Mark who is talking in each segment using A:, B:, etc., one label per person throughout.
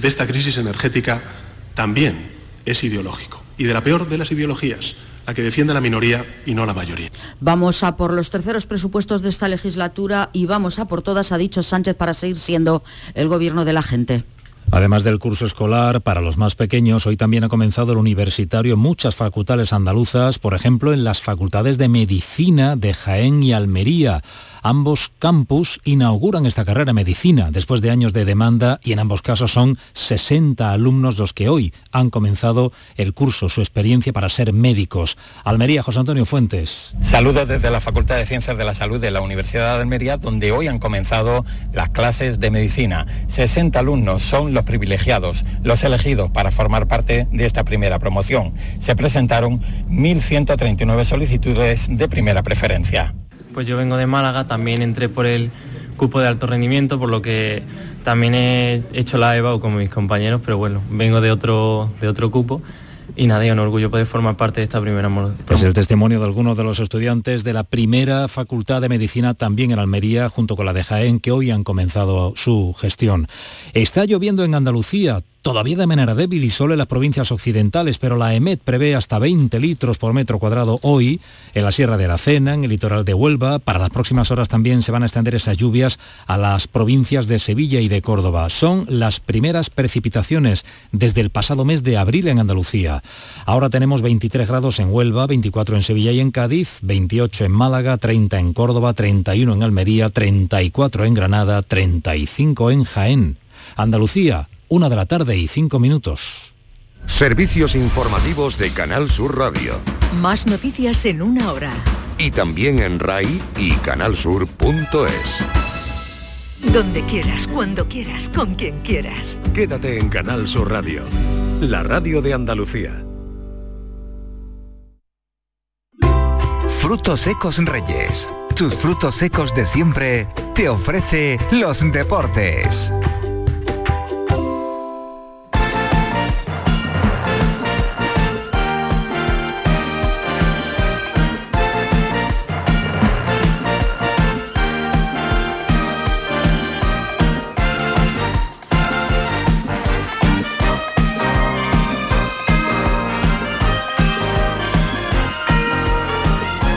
A: de esta crisis energética también es ideológico. Y de la peor de las ideologías, la que defiende la minoría y no la mayoría.
B: Vamos a por los terceros presupuestos de esta legislatura y vamos a por todas, ha dicho Sánchez, para seguir siendo el gobierno de la gente.
C: Además del curso escolar, para los más pequeños, hoy también ha comenzado el universitario en muchas facultades andaluzas, por ejemplo, en las facultades de Medicina de Jaén y Almería. Ambos campus inauguran esta carrera medicina después de años de demanda y en ambos casos son 60 alumnos los que hoy han comenzado el curso, su experiencia para ser médicos. Almería, José Antonio Fuentes.
D: Saludos desde la Facultad de Ciencias de la Salud de la Universidad de Almería, donde hoy han comenzado las clases de medicina. 60 alumnos son los privilegiados, los elegidos para formar parte de esta primera promoción. Se presentaron 1.139 solicitudes de primera preferencia.
E: Pues yo vengo de Málaga, también entré por el cupo de alto rendimiento, por lo que también he hecho la EVA con mis compañeros, pero bueno, vengo de otro, de otro cupo y nada, es un orgullo poder formar parte de esta primera
C: Es el testimonio de algunos de los estudiantes de la primera Facultad de Medicina también en Almería, junto con la de Jaén, que hoy han comenzado su gestión. Está lloviendo en Andalucía, todavía de manera débil y solo en las provincias occidentales, pero la EMET prevé hasta 20 litros por metro cuadrado hoy en la Sierra de Aracena, en el litoral de Huelva. Para las próximas horas también se van a extender esas lluvias a las provincias de Sevilla y de Córdoba. Son las primeras precipitaciones desde el pasado mes de abril en Andalucía. Ahora tenemos 23 grados en Huelva, 24 en Sevilla y en Cádiz, 28 en Málaga, 30 en Córdoba, 31 en Almería, 34 en Granada, 35 en Jaén. Andalucía, una de la tarde y cinco minutos.
F: Servicios informativos de Canal Sur Radio.
G: Más noticias en una hora.
F: Y también en RAI y canalsur.es.
G: Donde quieras, cuando quieras, con quien quieras.
F: Quédate en Canal Sur Radio, la radio de Andalucía.
H: Frutos secos Reyes. Tus frutos secos de siempre te ofrece los deportes.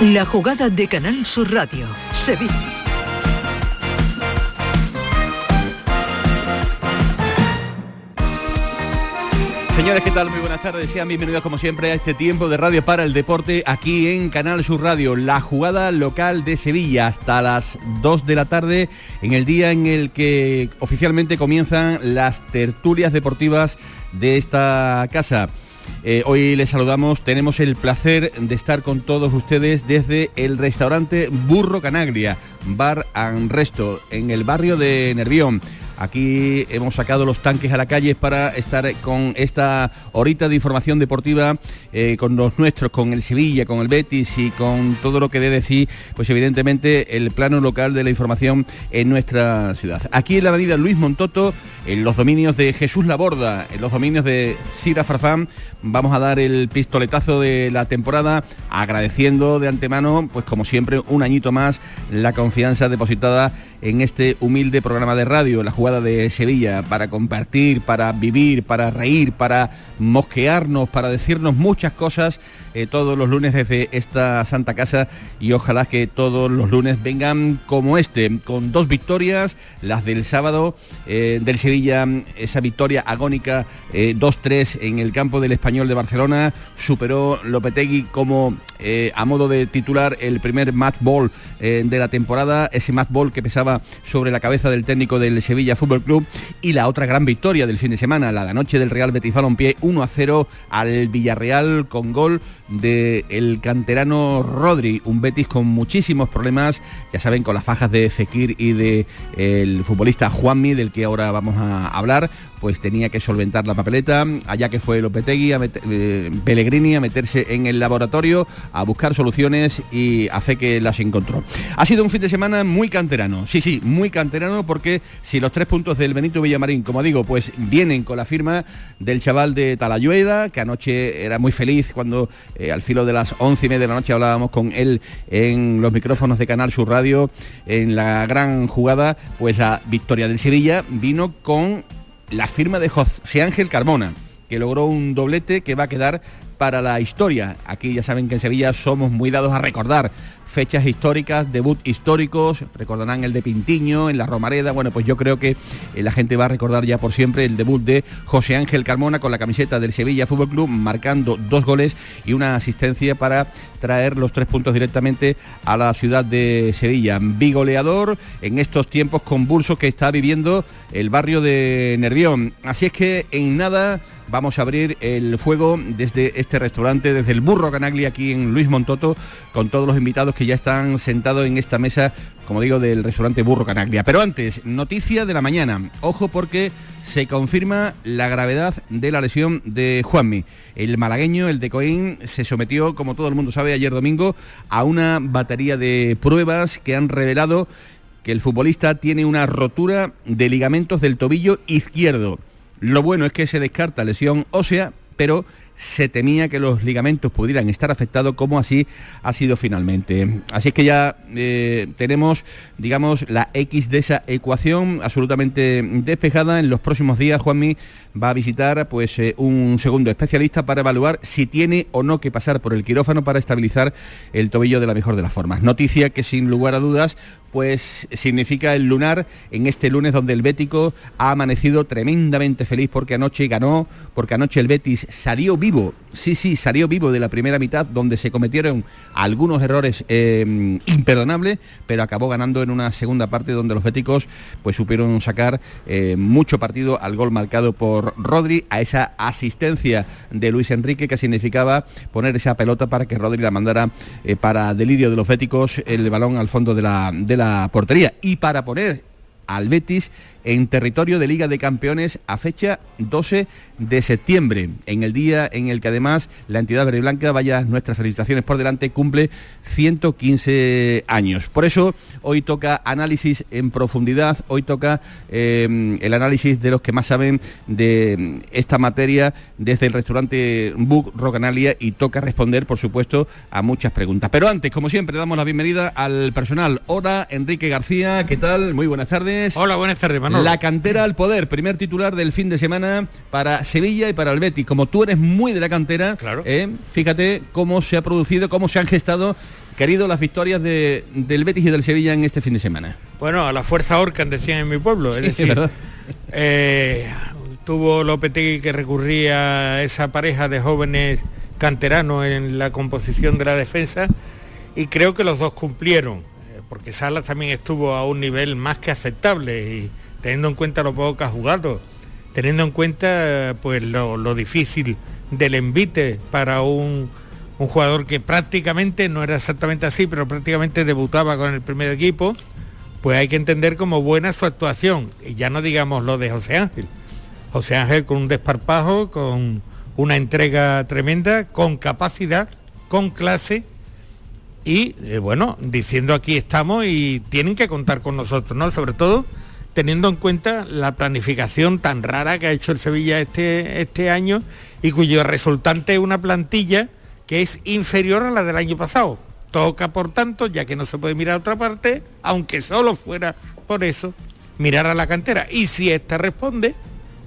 G: La jugada de Canal Sur Radio, Sevilla.
I: Señores, ¿qué tal? Muy buenas tardes. Sean bienvenidos como siempre a este tiempo de radio para el deporte aquí en Canal Sur Radio. La jugada local de Sevilla hasta las 2 de la tarde en el día en el que oficialmente comienzan las tertulias deportivas de esta casa. Eh, hoy les saludamos, tenemos el placer de estar con todos ustedes desde el restaurante Burro Canaglia, Bar and Resto, en el barrio de Nervión. Aquí hemos sacado los tanques a la calle para estar con esta horita de información deportiva eh, con los nuestros, con el Sevilla, con el Betis y con todo lo que debe decir, pues evidentemente el plano local de la información en nuestra ciudad. Aquí en la avenida Luis Montoto, en los dominios de Jesús Laborda, en los dominios de Sira Farfán, vamos a dar el pistoletazo de la temporada, agradeciendo de antemano, pues como siempre, un añito más la confianza depositada en este humilde programa de radio, la jugada de Sevilla, para compartir, para vivir, para reír, para mosquearnos, para decirnos muchas cosas eh, todos los lunes desde esta Santa Casa y ojalá que todos los lunes vengan como este, con dos victorias, las del sábado eh, del Sevilla, esa victoria agónica 2-3 eh, en el campo del Español de Barcelona, superó Lopetegui como a modo de titular el primer match ball de la temporada, ese match ball que pesaba sobre la cabeza del técnico del Sevilla Fútbol Club y la otra gran victoria del fin de semana, la de anoche del Real Betis Balompié 1 0 al Villarreal con gol del el canterano Rodri, un Betis con muchísimos problemas, ya saben, con las fajas de Fekir y de el futbolista Juanmi, del que ahora vamos a hablar, pues tenía que solventar la papeleta, allá que fue Lopetegui, a eh, Pellegrini a meterse en el laboratorio, a buscar soluciones y a fe que las encontró. Ha sido un fin de semana muy canterano, sí, sí, muy canterano porque si los tres puntos del Benito Villamarín, como digo, pues vienen con la firma del chaval de Talayuela, que anoche era muy feliz cuando eh, al filo de las once y media de la noche hablábamos con él en los micrófonos de Canal Sur Radio, en la gran jugada, pues la victoria del Sevilla vino con la firma de José Ángel Carmona, que logró un doblete que va a quedar para la historia. Aquí ya saben que en Sevilla somos muy dados a recordar fechas históricas, debut históricos, recordarán el de Pintiño, en la Romareda, bueno, pues yo creo que eh, la gente va a recordar ya por siempre el debut de José Ángel Carmona con la camiseta del Sevilla Fútbol Club, marcando dos goles y una asistencia para traer los tres puntos directamente a la ciudad de Sevilla. Bigoleador en estos tiempos convulsos que está viviendo el barrio de Nervión. Así es que en nada vamos a abrir el fuego desde este restaurante, desde el Burro Canagli aquí en Luis Montoto, con todos los invitados que ya están sentados en esta mesa, como digo, del restaurante Burro Canaglia. Pero antes, noticia de la mañana. Ojo porque se confirma la gravedad de la lesión de Juanmi. El malagueño, el de Coín, se sometió, como todo el mundo sabe, ayer domingo a una batería de pruebas que han revelado que el futbolista tiene una rotura de ligamentos del tobillo izquierdo. Lo bueno es que se descarta lesión ósea, pero se temía que los ligamentos pudieran estar afectados, como así ha sido finalmente. Así es que ya eh, tenemos, digamos, la X de esa ecuación absolutamente despejada. En los próximos días, Juanmi va a visitar pues, eh, un segundo especialista para evaluar si tiene o no que pasar por el quirófano para estabilizar el tobillo de la mejor de las formas. Noticia que sin lugar a dudas pues significa el lunar en este lunes donde el Bético ha amanecido tremendamente feliz porque anoche ganó, porque anoche el Betis salió vivo, sí, sí, salió vivo de la primera mitad donde se cometieron algunos errores eh, imperdonables, pero acabó ganando en una segunda parte donde los Béticos pues supieron sacar eh, mucho partido al gol marcado por Rodri, a esa asistencia de Luis Enrique que significaba poner esa pelota para que Rodri la mandara eh, para delirio de los féticos el balón al fondo de la, de la portería. Y para poner al Betis en territorio de Liga de Campeones a fecha 12 de septiembre, en el día en el que además la entidad verde blanca, vaya nuestras felicitaciones por delante, cumple 115 años. Por eso hoy toca análisis en profundidad, hoy toca em, el análisis de los que más saben de esta materia desde el restaurante Book Rocanalia y toca responder, por supuesto, a muchas preguntas. Pero antes, como siempre, damos la bienvenida al personal. Hola, Enrique García, ¿qué tal? Muy buenas tardes.
J: Hola, buenas tardes,
I: la cantera al poder, primer titular del fin de semana para Sevilla y para el Betis. Como tú eres muy de la cantera,
J: claro.
I: Eh, fíjate cómo se ha producido, cómo se han gestado, querido, las victorias del Betis y del Sevilla en este fin de semana.
J: Bueno, a la fuerza Orcan decían en mi pueblo, es decir, eh, tuvo Lopetegui que recurría a esa pareja de jóvenes canteranos en la composición de la defensa y creo que los dos cumplieron, eh, porque Salas también estuvo a un nivel más que aceptable y teniendo en cuenta lo poco que ha jugado, teniendo en cuenta pues lo, difícil del envite para un, jugador que prácticamente, no era exactamente así, pero prácticamente debutaba con el primer equipo, pues hay que entender como buena su actuación. Y ya no digamos lo de José Ángel. José Ángel con un desparpajo, con una entrega tremenda, con capacidad, con clase y eh, bueno, diciendo aquí estamos y tienen que contar con nosotros, ¿no? Sobre todo teniendo en cuenta la planificación tan rara que ha hecho el Sevilla este, este año y cuyo resultante es una plantilla que es inferior a la del año pasado. Toca, por tanto, ya que no se puede mirar a otra parte, aunque solo fuera por eso, mirar a la cantera. Y si esta responde,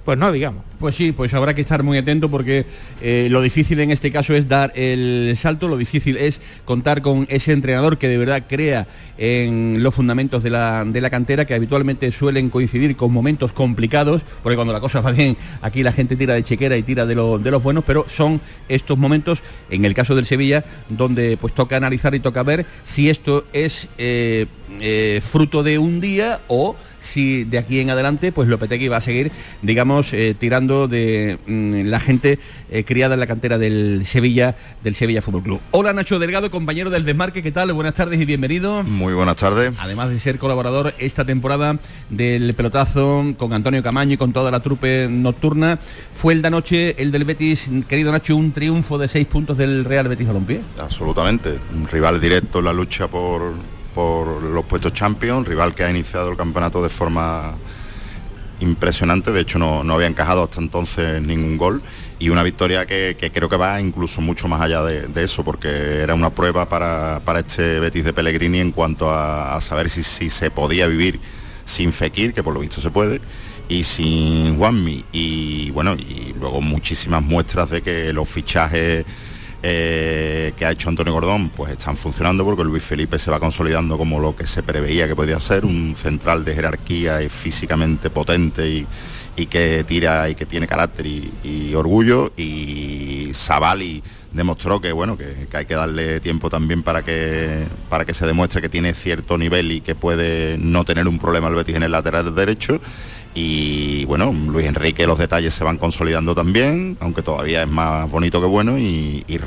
J: pues no, digamos.
I: Pues sí, pues habrá que estar muy atento porque eh, lo difícil en este caso es dar el salto, lo difícil es contar con ese entrenador que de verdad crea en los fundamentos de la, cantera, que habitualmente suelen coincidir con momentos complicados, porque cuando la cosa va bien, aquí la gente tira de chequera y tira de, de los buenos, pero son estos momentos, en el caso del Sevilla, donde pues toca analizar y toca ver si esto es eh, eh, fruto de un día o si de aquí en adelante pues Lopetegui va a seguir, digamos, eh, tirando de mm, la gente eh, criada en la cantera del Sevilla, del Sevilla Fútbol Club. Hola Nacho Delgado, compañero del Desmarque, ¿qué tal? Buenas tardes y bienvenido.
K: Muy buenas tardes.
I: Además de ser colaborador esta temporada del pelotazo con Antonio Camaño y con toda la trupe nocturna, fue el de anoche, el del Betis, querido Nacho, un triunfo de seis puntos del Real Betis Balompié.
K: Absolutamente, un rival directo en la lucha por por los puestos Champions, rival que ha iniciado el campeonato de forma impresionante, de hecho no, había encajado hasta entonces ningún gol y una victoria que, creo que va incluso mucho más allá de, eso, porque era una prueba para, este Betis de Pellegrini en cuanto a, saber si, si, se podía vivir sin Fekir, que por lo visto se puede, y sin Juanmi. Y bueno, y luego muchísimas muestras de que los fichajes eh, que ha hecho Antonio Gordón pues están funcionando porque Luis Felipe se va consolidando como lo que se preveía que podía ser, un central de jerarquía y físicamente potente y, que tira y que tiene carácter y, orgullo. Y Sabali demostró que bueno que, hay que darle tiempo también para que para que se demuestre que tiene cierto nivel y que puede no tener un problema el Betis en el lateral derecho y bueno, Luis Enrique los detalles se van consolidando también, aunque todavía es más bonito que bueno, y, y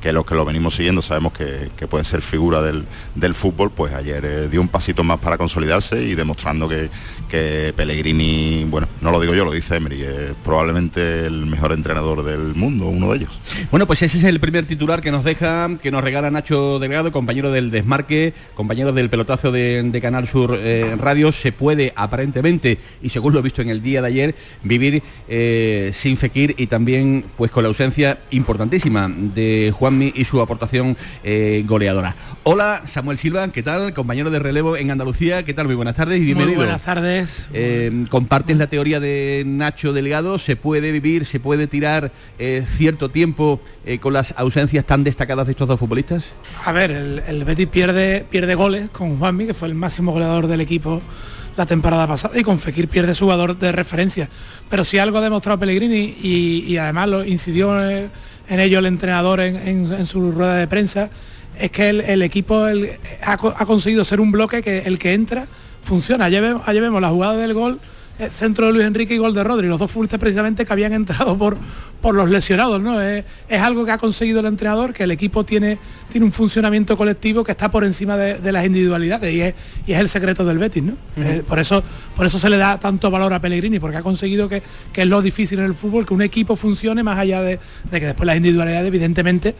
K: que los que lo venimos siguiendo sabemos que, puede ser figura del, fútbol, pues ayer eh, dio un pasito más para consolidarse y demostrando que, que, Pellegrini, bueno, no lo digo yo, lo dice Emery, es probablemente el mejor entrenador del mundo, uno de ellos.
I: Bueno, pues ese es el primer titular que nos deja, que nos regala Nacho Delgado, compañero del desmarque, compañero del pelotazo de, Canal Sur eh, Radio, se puede aparentemente, y según lo he visto en el día de ayer, vivir eh, sin Fekir y también pues con la ausencia importantísima de Juan y su aportación eh, goleadora. Hola, Samuel Silva, ¿qué tal? Compañero de relevo en Andalucía, ¿qué tal? Muy buenas tardes y bienvenido.
L: Muy buenas tardes.
I: Eh, ¿Compartes la teoría de Nacho Delgado? ¿Se puede vivir, se puede tirar eh, cierto tiempo con las ausencias tan destacadas de estos dos futbolistas?
L: A ver, el, Betis pierde, pierde goles con Juanmi, que fue el máximo goleador del equipo la temporada pasada y con Fekir pierde su jugador de referencia. Pero si algo ha demostrado Pellegrini y, además lo incidió en ello el entrenador en, su rueda de prensa, es que el, equipo ha, conseguido ser un bloque que el que entra funciona. Allá vemos, la jugada del gol, centro de Luis Enrique y gol de Rodri, los dos futbolistas precisamente que habían entrado por, por los lesionados. ¿no? Es, algo que ha conseguido el entrenador, que el equipo tiene, tiene un funcionamiento colectivo que está por encima de, las individualidades y es, y es, el secreto del Betis. ¿no? Eh, por, eso, por eso se le da tanto valor a Pellegrini, porque ha conseguido que, que, es lo difícil en el fútbol, que un equipo funcione más allá de, de que después las individualidades evidentemente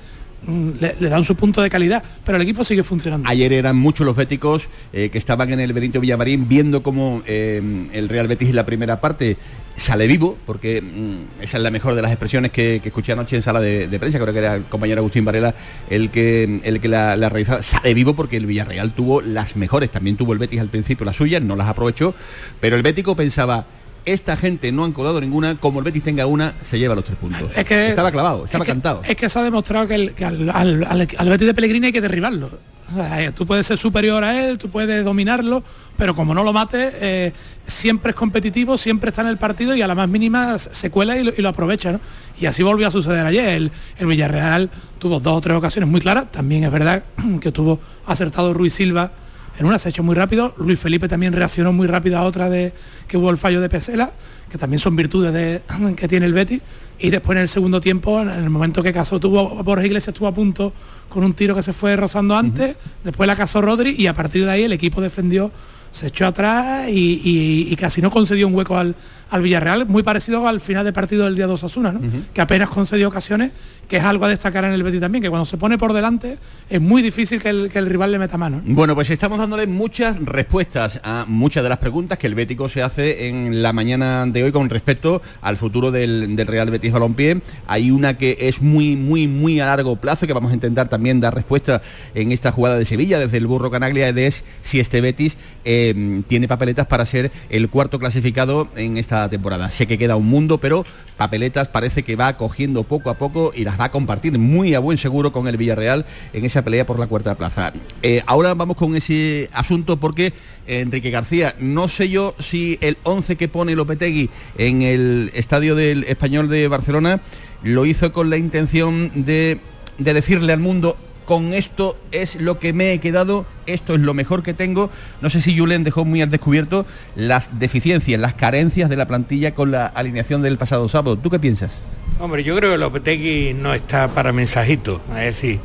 L: Mm, le, dan su punto de calidad, pero el equipo sigue funcionando.
I: Ayer eran muchos los béticos eh, que estaban en el Benito Villamarín viendo cómo eh, el Real Betis en la primera parte sale vivo, porque mm, esa es la mejor de las expresiones que, escuché anoche en sala de, prensa, creo que era el compañero Agustín Varela el que, el que la, la realizaba, sale vivo porque el Villarreal tuvo las mejores, también tuvo el Betis al principio las suyas, no las aprovechó, pero el bético pensaba, esta gente no han colado ninguna, como el Betis tenga una, se lleva los tres puntos. Es que, estaba clavado, estaba cantado.
L: Es que se ha demostrado que, al, Betis de Pellegrini hay que derribarlo. Eh, tú puedes ser superior a él, tú puedes dominarlo, pero como no lo mates, eh, siempre es competitivo, siempre está en el partido y a la más mínima se cuela y lo, aprovecha. Y así volvió a suceder ayer. El, el, Villarreal tuvo dos o tres ocasiones muy claras. También es verdad que tuvo acertado Ruiz Silva en una se ha hecho muy rápido. Luis Felipe también reaccionó muy rápido a otra de que hubo el fallo de Pesela, que también son virtudes de, que tiene el Betis. Y después en el segundo tiempo, en el momento que casó tuvo, Borja Iglesias estuvo a punto con un tiro que se fue rozando antes, después la casó Rodri y a partir de ahí el equipo defendió se echó atrás y, casi no concedió un hueco al, Villarreal, muy parecido al final de partido del día 2 Asuna, ¿no? que apenas concedió ocasiones, que es algo a destacar en el Betis también, que cuando se pone por delante es muy difícil que el, rival le meta mano.
I: Bueno, pues estamos dándole muchas respuestas a muchas de las preguntas que el Bético se hace en la mañana de hoy con respecto al futuro del, Real Betis Balompié. Hay una que es muy, muy, muy a largo plazo, que vamos a intentar también dar respuesta en esta jugada de Sevilla, desde el Burro Canaglia, de es si este Betis... Em, tiene papeletas para ser el cuarto clasificado en esta temporada. Sé que queda un mundo, pero papeletas parece que va cogiendo poco a poco y las va a compartir muy a buen seguro con el Villarreal en esa pelea por la cuarta plaza. Eh, ahora vamos con ese asunto porque Enrique García, no sé yo si el 11 que pone Lopetegui en el estadio del Español de Barcelona lo hizo con la intención de decirle al mundo con esto es lo que me he quedado, esto es lo mejor que tengo. No sé si Julen dejó muy al descubierto las deficiencias, las carencias de la plantilla con la alineación del pasado sábado. ¿Tú qué piensas?
J: Hombre, yo creo que Lopetegui no está para mensajitos, es decir,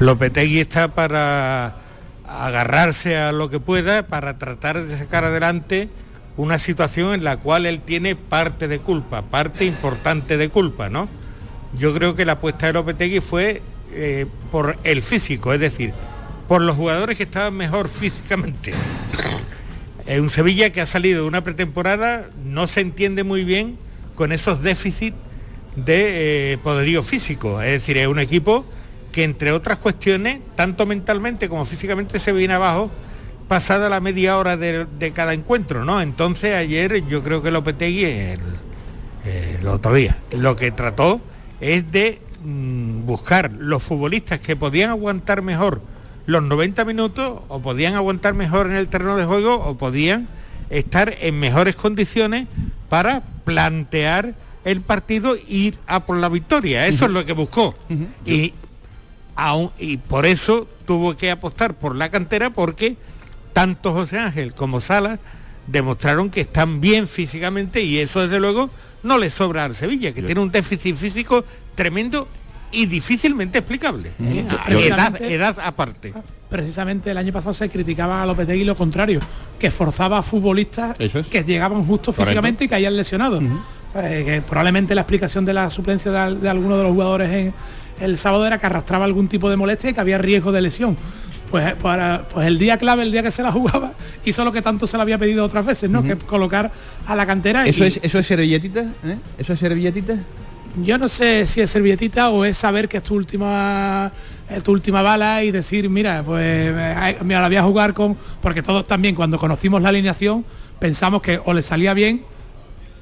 J: Lopetegui está para agarrarse a lo que pueda, para tratar de sacar adelante una situación en la cual él tiene parte de culpa, parte importante de culpa, ¿no? Yo creo que la apuesta de Lopetegui fue eh, por el físico, es decir, por los jugadores que estaban mejor físicamente. Es un Sevilla que ha salido de una pretemporada, no se entiende muy bien con esos déficits de eh, poderío físico. Es decir, es un equipo que entre otras cuestiones, tanto mentalmente como físicamente se viene abajo pasada la media hora de, cada encuentro, ¿no? Entonces ayer yo creo que Lopetegui, el, el otro día, lo que trató es de mm, buscar los futbolistas que podían aguantar mejor los 90 minutos o podían aguantar mejor en el terreno de juego o podían estar en mejores condiciones para plantear el partido e ir a por la victoria. Eso es lo que buscó. y, y por eso tuvo que apostar por la cantera porque tanto José Ángel como Salas demostraron que están bien físicamente y eso desde luego no le sobra al Sevilla, que tiene un déficit físico tremendo y difícilmente explicable. ¿eh? edad, aparte.
L: Precisamente el año pasado se criticaba a Lopetegui lo contrario, que forzaba a futbolistas que llegaban justo físicamente y caían lesionados. que probablemente la explicación de la suplencia de, de algunos de los jugadores en, el sábado era que arrastraba algún tipo de molestia y que había riesgo de lesión pues, para, pues el día clave, el día que se la jugaba, hizo lo que tanto se le había pedido otras veces, ¿no? Que colocar a la cantera.
I: ¿Eso, es, ¿Eso es servilletita? ¿Eh? ¿Eso es servilletita?
L: Yo no sé si es servilletita o es saber que es tu última tu última bala y decir, mira, pues me la voy a jugar con. Porque todos también cuando conocimos la alineación pensamos que o le salía bien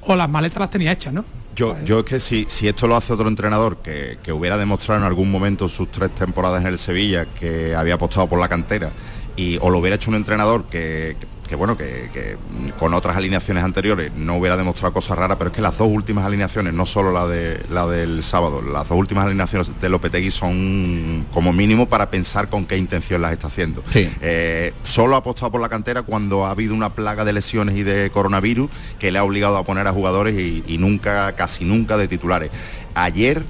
L: o las maletas las tenía hechas, ¿no?
K: Yo, yo es que si, si esto lo hace otro entrenador que, que hubiera demostrado en algún momento sus tres temporadas en el Sevilla que había apostado por la cantera y o lo hubiera hecho un entrenador que, que bueno, que, con otras alineaciones anteriores no hubiera demostrado cosas raras, pero es que las dos últimas alineaciones, no solo la, de, la del sábado, las dos últimas alineaciones de Lopetegui son como mínimo para pensar con qué intención las está haciendo. Eh, solo ha apostado por la cantera cuando ha habido una plaga de lesiones y de coronavirus que le ha obligado a poner a jugadores y, nunca, casi nunca de titulares. Ayer,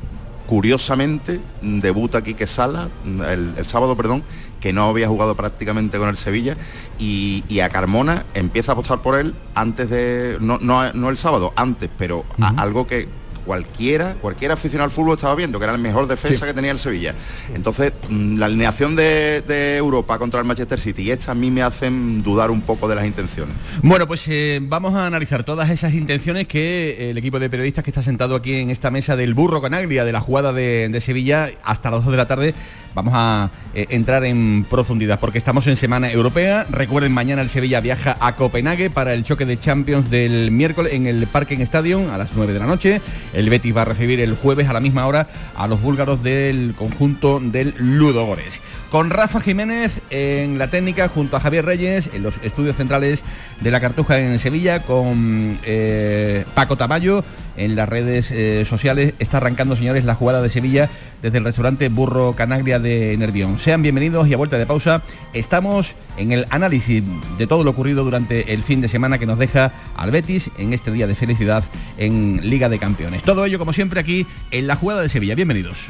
K: curiosamente, debuta Quique Sala, el, el sábado, perdón, que no había jugado prácticamente con el Sevilla, y, a Carmona empieza a apostar por él antes de, no, no, el sábado, antes, pero algo que cualquiera, cualquier aficionado al fútbol estaba viendo, que era el mejor defensa que tenía el Sevilla. Entonces, mm, la alineación de, Europa contra el Manchester City y esta a mí me hacen dudar un poco de las intenciones.
I: Bueno, pues eh, vamos a analizar todas esas intenciones que el equipo de periodistas que está sentado aquí en esta mesa del burro con Agria de la jugada de, Sevilla hasta las 2 de la tarde vamos a eh, entrar en profundidad porque estamos en semana europea. Recuerden, mañana el Sevilla viaja a Copenhague para el choque de Champions del miércoles en el Parking Stadium a las 9 de la noche. El Betis va a recibir el jueves a la misma hora a los búlgaros del conjunto del Ludogores. Con Rafa Jiménez en la técnica junto a Javier Reyes en los estudios centrales de la Cartuja en Sevilla con eh, Paco Taballo en las redes eh, sociales. Está arrancando, señores, la jugada de Sevilla desde el restaurante Burro Canaglia de Nervión. Sean bienvenidos y a vuelta de pausa estamos en el análisis de todo lo ocurrido durante el fin de semana que nos deja al Betis en este día de felicidad en Liga de Campeones. Todo ello, como siempre, aquí en la jugada de Sevilla. Bienvenidos.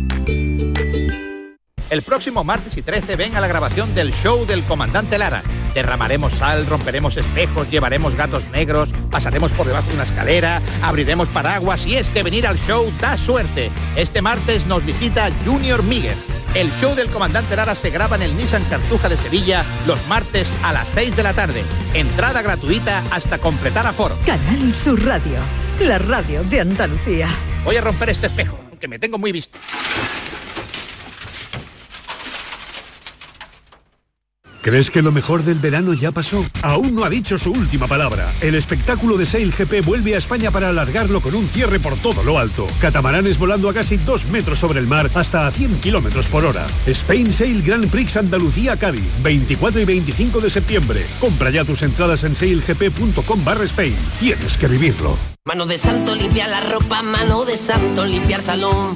M: El próximo martes y 13 ven a la grabación del show del comandante Lara. Derramaremos sal, romperemos espejos, llevaremos gatos negros, pasaremos por debajo de una escalera, abriremos paraguas y es que venir al show da suerte. Este martes nos visita Junior Míguez. El show del comandante Lara se graba en el Nissan Cartuja de Sevilla los martes a las 6 de la tarde. Entrada gratuita hasta completar aforo.
G: Canal Sur Radio, la radio de Andalucía.
M: Voy a romper este espejo, que me tengo muy visto.
N: ¿Crees que lo mejor del verano ya pasó? Aún no ha dicho su última palabra. El espectáculo de Sail GP vuelve a España para alargarlo con un cierre por todo lo alto. Catamaranes volando a casi 2 metros sobre el mar hasta a 100 kilómetros por hora. Spain Sail Grand Prix Andalucía Cádiz, 24 y 25 de septiembre. Compra ya tus entradas en sailgp.com barra Spain. Tienes que vivirlo.
O: Mano de santo limpia la ropa, mano de santo limpiar salón,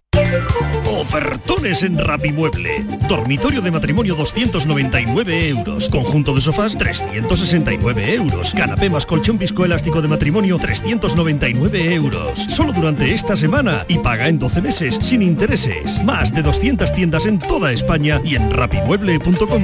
N: Ofertones en Rapimueble. Dormitorio de matrimonio 299 euros. Conjunto de sofás 369 euros. Canapé más colchón viscoelástico de matrimonio 399 euros. Solo durante esta semana y paga en 12 meses sin intereses. Más de 200 tiendas en toda España y en rapimueble.com.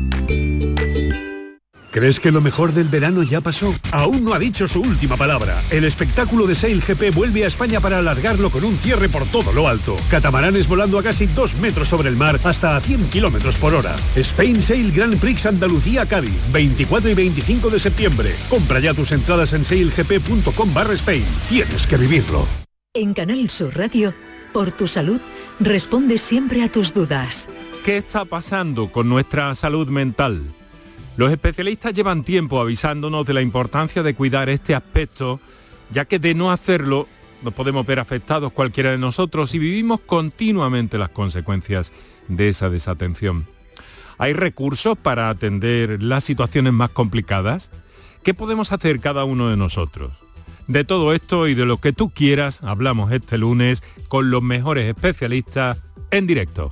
N: ¿Crees que lo mejor del verano ya pasó? Aún no ha dicho su última palabra. El espectáculo de Sail GP vuelve a España para alargarlo con un cierre por todo lo alto. Catamaranes volando a casi 2 metros sobre el mar hasta a 100 kilómetros por hora. Spain Sail Grand Prix Andalucía Cádiz, 24 y 25 de septiembre. Compra ya tus entradas en sailgp.com barra Spain. Tienes que vivirlo.
G: En Canal Sur Radio, por tu salud, responde siempre a tus dudas.
P: ¿Qué está pasando con nuestra salud mental? Los especialistas llevan tiempo avisándonos de la importancia de cuidar este aspecto, ya que de no hacerlo nos podemos ver afectados cualquiera de nosotros y vivimos continuamente las consecuencias de esa desatención. ¿Hay recursos para atender las situaciones más complicadas? ¿Qué podemos hacer cada uno de nosotros? De todo esto y de lo que tú quieras hablamos este lunes con los mejores especialistas en directo.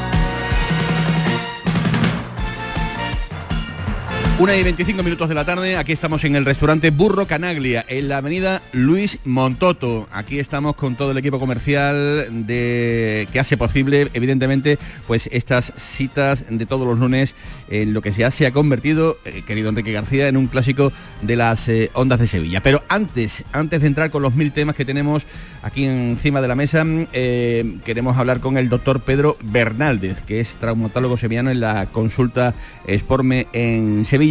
I: Una y 25 minutos de la tarde, aquí estamos en el restaurante Burro Canaglia, en la avenida Luis Montoto. Aquí estamos con todo el equipo comercial de que hace posible, evidentemente, pues estas citas de todos los lunes en lo que ya se ha convertido, eh, querido Enrique García, en un clásico de las eh, ondas de Sevilla. Pero antes, antes de entrar con los mil temas que tenemos aquí encima de la mesa, eh, queremos hablar con el doctor Pedro Bernaldez, que es traumatólogo sevillano en la consulta Sporme en Sevilla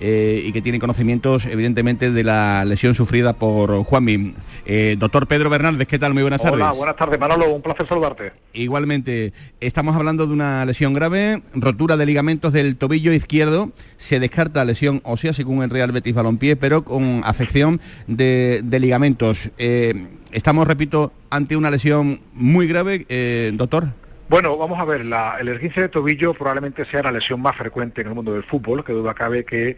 I: eh, y que tiene conocimientos evidentemente de la lesión sufrida por Juanmi. Eh, doctor Pedro Bernaldez, ¿qué tal? Muy buenas tardes.
Q: Hola, buenas tardes Manolo, un placer saludarte.
I: Igualmente, estamos hablando de una lesión grave, rotura de ligamentos del tobillo izquierdo, se descarta lesión ósea según el Real Betis Balompié, pero con afección de, ligamentos. Eh, estamos, repito, ante una lesión muy grave, doctor.
Q: Bueno, vamos a ver, la, el esguince de tobillo probablemente sea la lesión más frecuente en el mundo del fútbol, que duda cabe que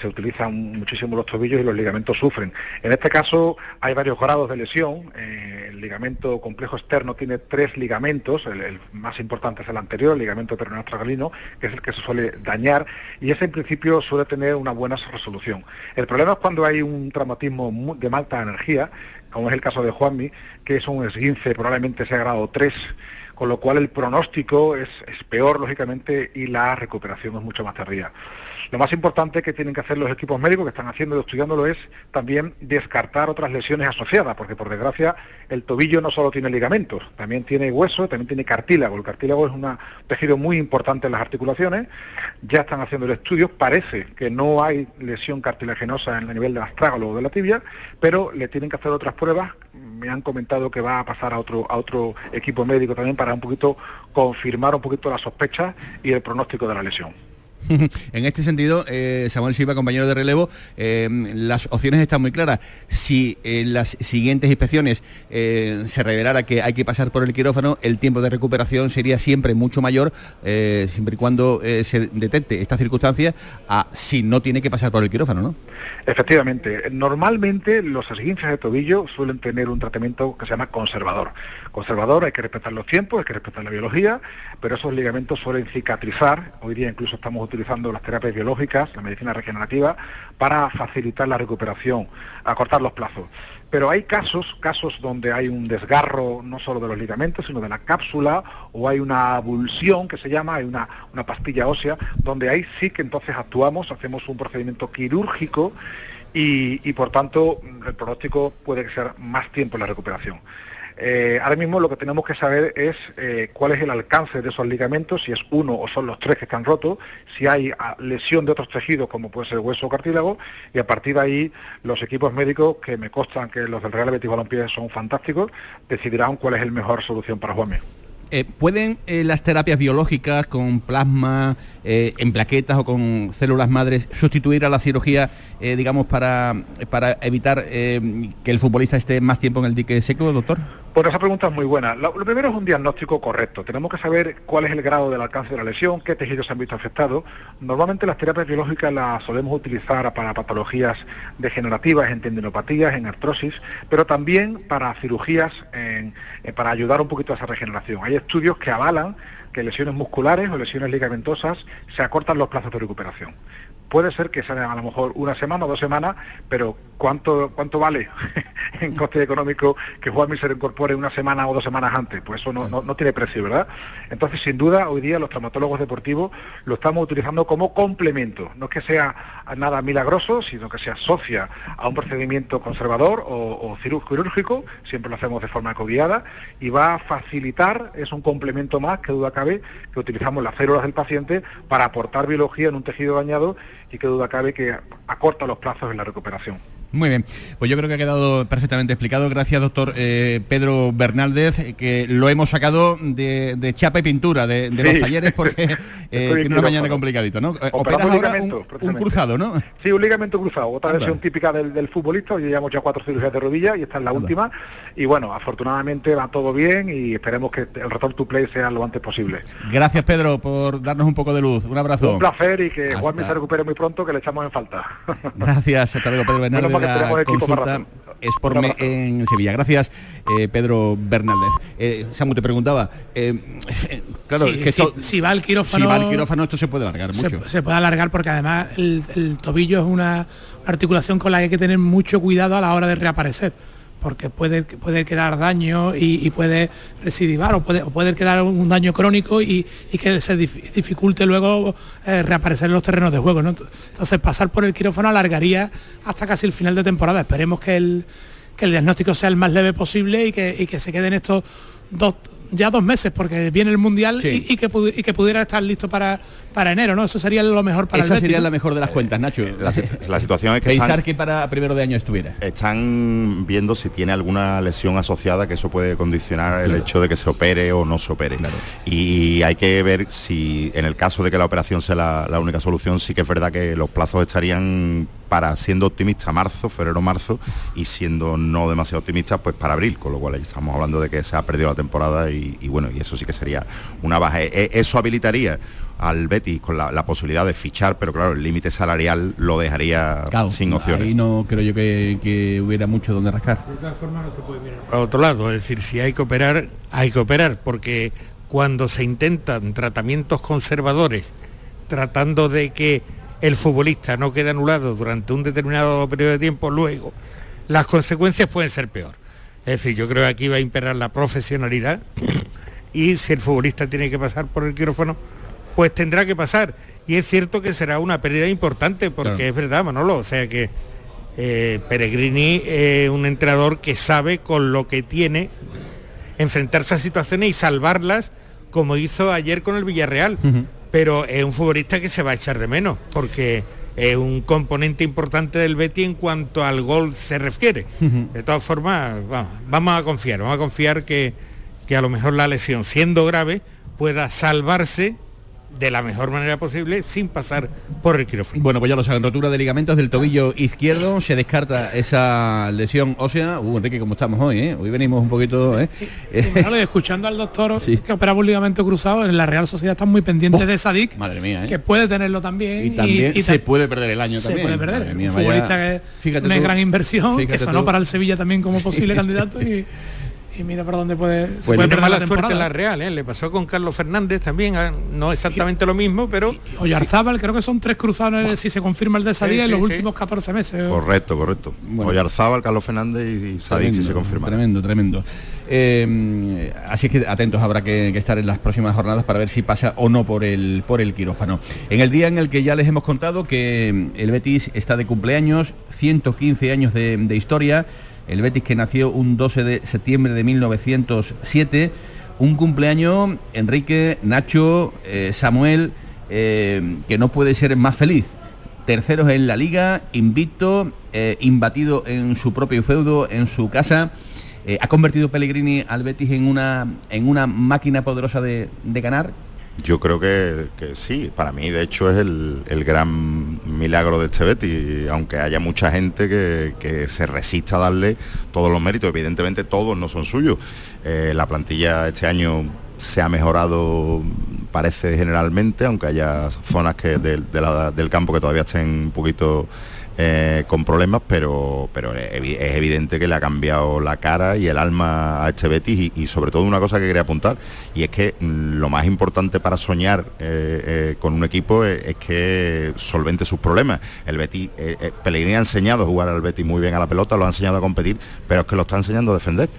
Q: se utilizan muchísimo los tobillos y los ligamentos sufren. En este caso hay varios grados de lesión, eh, el ligamento complejo externo tiene tres ligamentos, el, más importante es el anterior, el ligamento peroneostragalino, que es el que se suele dañar, y ese en principio suele tener una buena resolución. El problema es cuando hay un traumatismo de alta energía, como es el caso de Juanmi, que es un esguince probablemente sea grado 3, con lo cual el pronóstico es, peor, lógicamente, y la recuperación es mucho más tardía. Lo más importante que tienen que hacer los equipos médicos que están haciendo y estudiándolo es también descartar otras lesiones asociadas, porque por desgracia el tobillo no solo tiene ligamentos, también tiene hueso, también tiene cartílago. El cartílago es un tejido muy importante en las articulaciones, ya están haciendo el estudio, parece que no hay lesión cartilaginosa en el nivel del astrágalo o de la tibia, pero le tienen que hacer otras pruebas, me han comentado que va a pasar a otro, a otro equipo médico también para un poquito confirmar un poquito las sospechas y el pronóstico de la lesión.
I: en este sentido, eh, Samuel Silva, compañero de relevo, eh, las opciones están muy claras. Si en las siguientes inspecciones eh, se revelara que hay que pasar por el quirófano, el tiempo de recuperación sería siempre mucho mayor, siempre y cuando se detecte esta circunstancia, a si no tiene que pasar por el quirófano, ¿no?
Q: Efectivamente. Normalmente los esguinces de tobillo suelen tener un tratamiento que se llama conservador. Conservador, hay que respetar los tiempos, hay que respetar la biología, pero esos ligamentos suelen cicatrizar. Hoy día incluso estamos utilizando las terapias biológicas, la medicina regenerativa, para facilitar la recuperación, acortar los plazos. Pero hay casos, casos donde hay un desgarro no solo de los ligamentos, sino de la cápsula, o hay una abulsión que se llama, hay una, una pastilla ósea, donde ahí sí que entonces actuamos, hacemos un procedimiento quirúrgico y, y, por tanto el pronóstico puede ser más tiempo en la recuperación. Eh, ahora mismo lo que tenemos que saber es eh, cuál es el alcance de esos ligamentos, si es uno o son los tres que están rotos, si hay ah, lesión de otros tejidos como puede ser hueso o cartílago, y a partir de ahí los equipos médicos, que me constan que los del Real Betis Balompié son fantásticos, decidirán cuál es la mejor solución para Juanme.
I: Eh, ¿Pueden las terapias biológicas con plasma, en plaquetas o con células madres sustituir a la cirugía, digamos, para, para evitar que el futbolista esté más tiempo en el dique seco, doctor?
Q: Pues esa pregunta es muy buena. Lo, primero es un diagnóstico correcto. Tenemos que saber cuál es el grado del alcance de la lesión, qué tejidos se han visto afectados. Normalmente las terapias biológicas las solemos utilizar para patologías degenerativas, en tendinopatías, en artrosis, pero también para cirugías, eh, para ayudar un poquito a esa regeneración. Hay estudios que avalan que lesiones musculares o lesiones ligamentosas se acortan los plazos de recuperación puede ser que sea a lo mejor una semana o dos semanas, pero ¿cuánto, cuánto vale en coste económico que Juanmi se incorpore una semana o dos semanas antes? Pues eso no, no, tiene precio, ¿verdad? Entonces, sin duda, hoy día los traumatólogos deportivos lo estamos utilizando como complemento. No es que sea nada milagroso, sino que se asocia a un procedimiento conservador o, o quirúrgico, siempre lo hacemos de forma cobiada, y va a facilitar, es un complemento más, que duda cabe, que utilizamos las células del paciente para aportar biología en un tejido dañado y que duda cabe que acorta los plazos en la recuperación.
I: Muy bien, pues yo creo que ha quedado perfectamente explicado. Gracias, doctor eh, Pedro Bernaldez, que lo hemos sacado de, chapa y pintura de, los talleres porque eh, tiene una mañana complicadito, ¿no?
Q: Eh, Operas un, ligamento,
I: un, cruzado, ¿no?
Q: Sí, un ligamento cruzado, otra versión típica del, futbolista. Hoy llevamos ya cuatro cirugías de rodilla y esta es la última. Y bueno, afortunadamente va todo bien y esperemos que el retorno to play sea lo antes posible.
I: Gracias, Pedro, por darnos un poco de luz. Un abrazo.
Q: Un placer y que Juanmi se recupere muy pronto, que le echamos en falta.
I: Gracias, hasta luego, Pedro Bernaldez la consulta es por me en Sevilla. Gracias, eh, Pedro Bernaldez. Eh, Samu te preguntaba, eh,
L: claro, que si, va al quirófano,
I: si va al quirófano esto se puede alargar mucho.
L: Se, puede alargar porque además el, tobillo es una articulación con la que hay que tener mucho cuidado a la hora de reaparecer porque puede, puede quedar daño y, puede recidivar o puede, puede quedar un daño crónico y, que se dificulte luego eh, reaparecer en los terrenos de juego. Entonces pasar por el quirófano alargaría hasta casi el final de temporada. Esperemos que el, que el diagnóstico sea el más leve posible y que, y que se queden estos dos ya dos meses porque viene el mundial y, que que pudiera estar listo para, para enero, ¿no? Eso sería lo mejor para
I: Esa sería la mejor de las cuentas, Nacho.
K: La, situación es que
I: pensar que para primero de año estuviera.
K: Están viendo si tiene alguna lesión asociada que eso puede condicionar el hecho de que se opere o no se opere. Y hay que ver si en el caso de que la operación sea la, la única solución, sí que es verdad que los plazos estarían para siendo optimista marzo, febrero, marzo y siendo no demasiado optimista pues para abril, con lo cual estamos hablando de que se ha perdido la temporada y, bueno, y eso sí que sería una baja. E, e, eso habilitaría al Betis con la, posibilidad de fichar, pero claro, el límite salarial lo dejaría sin opciones.
I: Ahí no creo yo que, hubiera mucho donde rascar.
J: De todas formas no se puede mirar para otro lado, es decir, si hay que operar, hay que operar, porque cuando se intentan tratamientos conservadores, tratando de que el futbolista no queda anulado durante un determinado periodo de tiempo, luego las consecuencias pueden ser peor. Es decir, yo creo que aquí va a imperar la profesionalidad y si el futbolista tiene que pasar por el quirófano, pues tendrá que pasar. Y es cierto que será una pérdida importante, porque es verdad, Manolo, o sea que eh, Peregrini es un entrenador que sabe con lo que tiene enfrentarse a situaciones y salvarlas como hizo ayer con el Villarreal pero es un futbolista que se va a echar de menos, porque es un componente importante del Betty en cuanto al gol se refiere. De todas formas, vamos, a confiar, vamos a confiar que, que a lo mejor la lesión, siendo grave, pueda salvarse de la mejor manera posible sin pasar por el quirófano.
I: Bueno, pues ya lo saben, rotura de ligamentos del tobillo izquierdo, se descarta esa lesión ósea. Uh, Enrique, como estamos hoy, ¿eh? Hoy venimos un poquito, ¿eh?
L: escuchando al doctor que operaba un ligamento cruzado, en la Real Sociedad están muy pendientes de esa DIC,
I: madre mía, ¿eh?
L: que puede tenerlo también.
I: Y también se puede perder el año
L: se
I: también.
L: puede perder. un futbolista que una gran inversión, que sonó para el Sevilla también como posible candidato y y mira por dónde puede, se
J: Pues
L: puede
J: tiene
L: perder
J: mala
L: la
J: suerte la Real, ¿eh? le pasó con Carlos Fernández también, ah, no exactamente lo mismo, pero
L: Oye, Arzábal, creo que son tres cruzados si se confirma el de esa
J: Sí,
L: día en
J: sí,
L: los
J: sí.
L: últimos 14 meses.
K: Correcto, correcto. Oyarzábal, Carlos Fernández y, y Sadik si se confirma.
I: Tremendo, tremendo. Eh, así es que atentos habrá que, que estar en las próximas jornadas para ver si pasa o no por el por el quirófano. En el día en el que ya les hemos contado que mm, el Betis está de cumpleaños, 115 años de, de historia, el Betis que nació un 12 de septiembre de 1907, un cumpleaños, Enrique, Nacho, eh, Samuel, eh, que no puede ser más feliz terceros en la liga, invicto, eh, imbatido en su propio feudo, en su casa. Eh, ha convertido Pellegrini al Betis en una, en una máquina poderosa de, de ganar.
K: Yo creo que, que sí, para mí de hecho es el, el gran milagro de este Betis, aunque haya mucha gente que, que se resista a darle todos los méritos, evidentemente todos no son suyos. Eh, la plantilla este año se ha mejorado, parece generalmente, aunque haya zonas que de del campo que todavía estén un poquito eh, con problemas, pero, pero es evi- es evidente que le ha cambiado la cara y el alma a este Betis y, sobre todo una cosa que quería apuntar, y es que mm, lo más importante para soñar eh, eh, con un equipo es, que solvente sus problemas. El Betis, Pellegrini ha enseñado a jugar al Betis muy bien a la pelota, lo ha enseñado a competir, pero es que lo está enseñando a defender.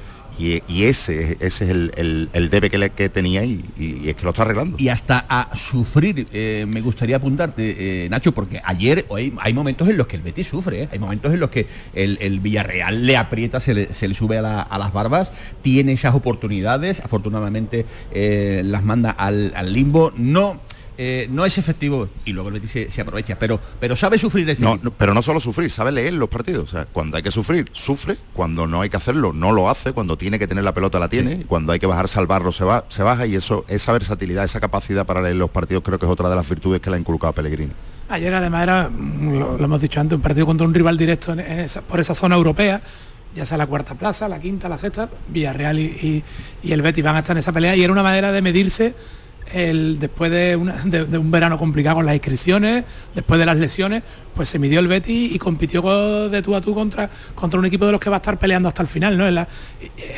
K: Y, ese, ese es el, el- debe que, le, que tenía y, y es que lo está arreglando.
I: Y hasta a sufrir, eh, me gustaría apuntarte, eh, Nacho, porque ayer hay, hay momentos en los que el Betis sufre, ¿eh? hay momentos en los que el, el Villarreal le aprieta, se le, se le sube a, la- a las barbas, tiene esas oportunidades, afortunadamente las manda al, al limbo, no... eh, no es efectivo y luego el Betis se, se aprovecha, pero, pero sabe sufrir este
K: No, pero no solo sufrir, sabe leer los partidos. O sea, cuando hay que sufrir, sufre. Cuando no hay que hacerlo, no lo hace. Cuando tiene que tener la pelota, la tiene. Cuando hay que bajar, salvarlo, se, va, se baja. Y eso, esa versatilidad, esa capacidad para leer los partidos, creo que es otra de las virtudes que le ha inculcado Pellegrini.
L: Ayer además era, lo, lo hemos dicho antes, un partido contra un rival directo en, en esa- por esa zona europea, ya sea la cuarta plaza, la quinta, la sexta, Villarreal y, y- y el Betis van a estar en esa pelea y era una manera de medirse el, después de, un verano complicado con las inscripciones, después de las lesiones, pues se midió el Betis y compitió co- de tú a tú contra, contra un equipo de los que va a estar peleando hasta el final, ¿no? Es la,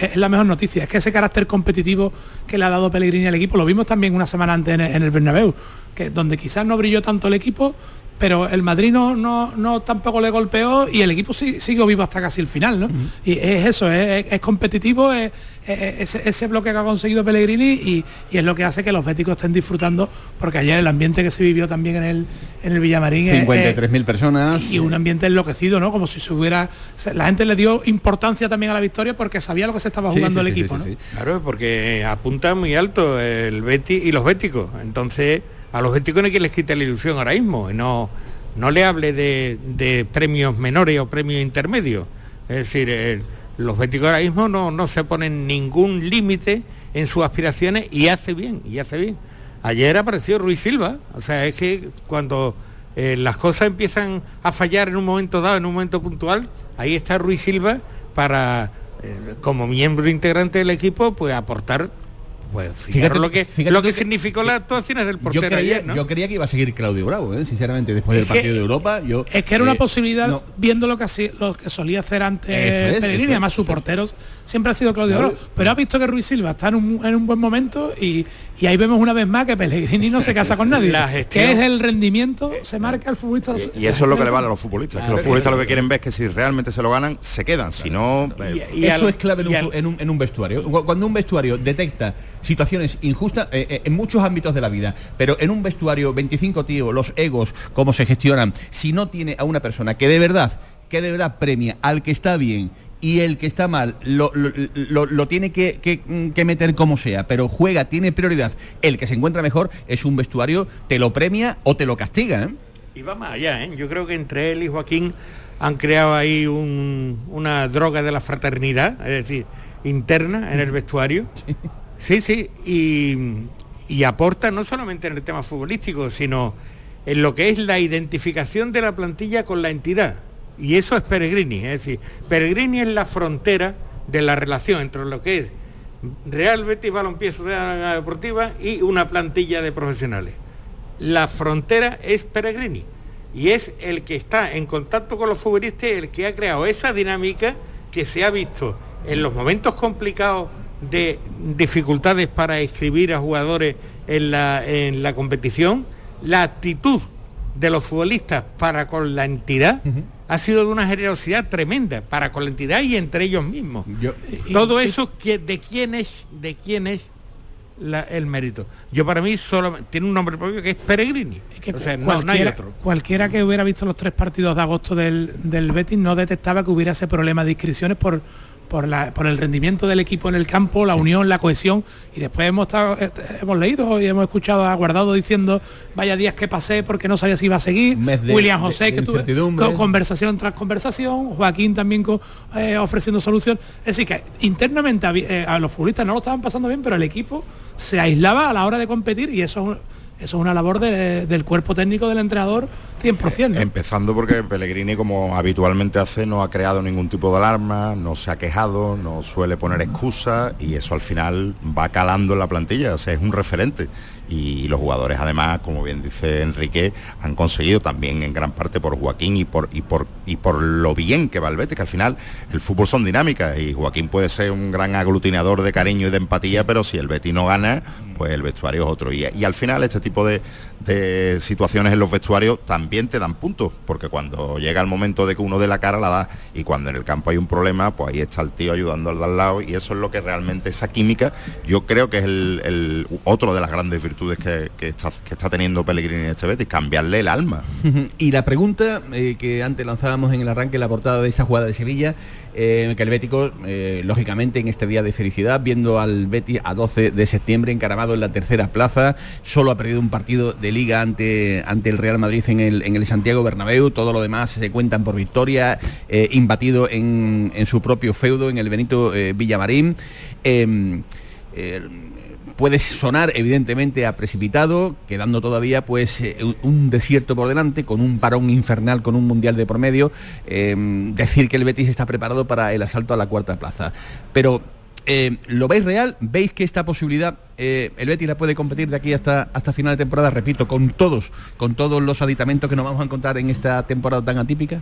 L: es la mejor noticia, es que ese carácter competitivo que le ha dado Pellegrini al equipo, lo vimos también una semana antes en el, en el Bernabéu, que donde quizás no brilló tanto el equipo, pero el Madrid no, no, no tampoco le golpeó y el equipo sí- siguió vivo hasta casi el final, ¿no? Y es eso, es, es competitivo, es, es- ese, bloque que ha conseguido Pellegrini y, y es lo que hace que los béticos estén disfrutando, porque ayer el ambiente que se vivió también en el, en el Villamarín es- es-
I: 53.000 personas.
L: y un ambiente enloquecido, ¿no? Como si se hubiera... La gente le dio importancia también a la victoria porque sabía lo que se estaba jugando
J: sí,
L: el
J: sí,
L: equipo.
J: Claro, porque apunta muy alto el Betis y los béticos. Entonces, a los hay que les quite la ilusión ahora mismo. No, no le hable de, de premios menores o premios intermedios. Es decir, el- los béticos ahora mismo no, no se ponen ningún límite en sus aspiraciones y hace bien, y hace bien. Ayer apareció Ruiz Silva. O sea, es que cuando eh, las cosas empiezan a fallar en un momento dado, en un momento puntual, ahí está Ruiz Silva para, eh, como miembro integrante del equipo, pues aportar, pues fijaros lo que,
I: fíjate
J: lo que
I: que-
J: significó las actuaciones del
I: Yo
J: portero
I: creía,
J: ayer, ¿no?
I: yo creía que iba a seguir Claudio Bravo, ¿eh? sinceramente, después del
L: Es que-
I: partido de Europa. Yo,
L: Es que era una
I: eh,
L: posibilidad,
I: no,
L: viendo lo que, así- lo que solía hacer antes
I: es,
L: Pellegrini,
I: es,
L: además su portero siempre ha sido Claudio. Bravo, pero ha visto que Ruiz Silva está en un, en un buen momento y, y ahí vemos una vez más que Pellegrini no se casa con nadie,
J: La gestión-
L: que es el rendimiento, se marca el futbolista.
K: Y eso es lo que le vale a los futbolistas. que los futbolistas lo que quieren ver es que si realmente se lo ganan, se quedan. Si no, eh,
I: Eso es clave en un, en vestuario. Cu- Cuando un vestuario detecta situaciones injustas eh, eh, en muchos ámbitos de la vida, pero en un vestuario 25 tíos, los egos, cómo se gestionan, si no tiene a una persona que de verdad, que de verdad premia al que está bien y el que está mal lo, lo- lo- lo tiene que, que- mm, que meter como sea, pero juega, tiene prioridad, el que se encuentra mejor es un vestuario, te lo premia o te lo castiga. ¿eh?
J: Y va más allá, ¿eh? Yo creo que entre él y Joaquín han creado ahí un- una droga de la fraternidad, es decir, interna en el vestuario. Sí, sí, y, y aporta no solamente en el tema futbolístico, sino en lo que es la identificación de la plantilla con la entidad. Y eso es Peregrini, es decir, Peregrini es la frontera de la relación entre lo que es Real Betis Balompié Sociedad Deportiva y una plantilla de profesionales la frontera es Peregrini y es el que está en contacto con los futbolistas, el que ha creado esa dinámica que se ha visto en los momentos complicados de dificultades para escribir a jugadores en la, en la competición, la actitud de los futbolistas para con la entidad ha sido de una generosidad tremenda para con la entidad y entre ellos mismos. Todo eso de quién es, de quién es el mérito. Yo para mí solo tiene un nombre propio que es Peregrini. o sea, no, hay otro.
L: Cualquiera que hubiera visto los tres partidos de agosto del, del Betis no detectaba que hubiera ese problema de inscripciones por por, la, por el rendimiento del equipo en el campo, la unión, la cohesión. Y después hemos, estado, eh, hemos leído y hemos escuchado a Guardado diciendo, vaya días que pasé porque no sabía si iba a seguir. William José, que tuve conversación tras conversación. Joaquín también eh, ofreciendo solución. Es decir, que internamente eh, a los futbolistas no lo estaban pasando bien, pero el equipo se aislaba a la hora de competir y eso eso es una labor del cuerpo técnico del entrenador 100%.
K: Empezando porque Pellegrini, como habitualmente hace, no ha creado ningún tipo de alarma, no se ha quejado, no suele poner excusas y eso al final va calando en la plantilla, o sea, es un referente y los jugadores además, como bien dice Enrique, han conseguido también en gran parte por Joaquín y por, y por, y por lo bien que va el Betis, que al final el fútbol son dinámicas y Joaquín puede ser un gran aglutinador de cariño y de empatía, pero si el Betis no gana, pues el vestuario es otro. Y, al final este tipo de, de, situaciones en los vestuarios también te dan puntos, porque cuando llega el momento de que uno dé la cara la da y cuando en el campo hay un problema, pues ahí está el tío ayudando al de al lado y eso es lo que realmente esa química yo creo que es el, otro de las grandes virtudes que, está, teniendo Pellegrini en este Betis, cambiarle el alma.
I: Y la pregunta eh, que antes lanzábamos en el arranque, la portada de esa jugada de Sevilla, eh, que el Bético, eh, lógicamente, en este día de felicidad, viendo al Betis a 12 de septiembre encaramado en la tercera plaza, solo ha perdido un partido de liga ante, ante el Real Madrid en el, en el Santiago Bernabéu, todo lo demás se cuentan por victoria, imbatido en, en, su propio feudo, en el Benito Villamarín em, puede sonar evidentemente a precipitado, quedando todavía pues eh, un desierto por delante, con un parón infernal, con un mundial de por medio, em, decir que el Betis está preparado para el asalto a la cuarta plaza. Pero eh, ¿Lo veis real? ¿Veis que esta posibilidad eh, el Betis la puede competir de aquí hasta, hasta final de temporada? Repito, con todos, con todos los aditamentos que nos vamos a encontrar en esta temporada tan atípica.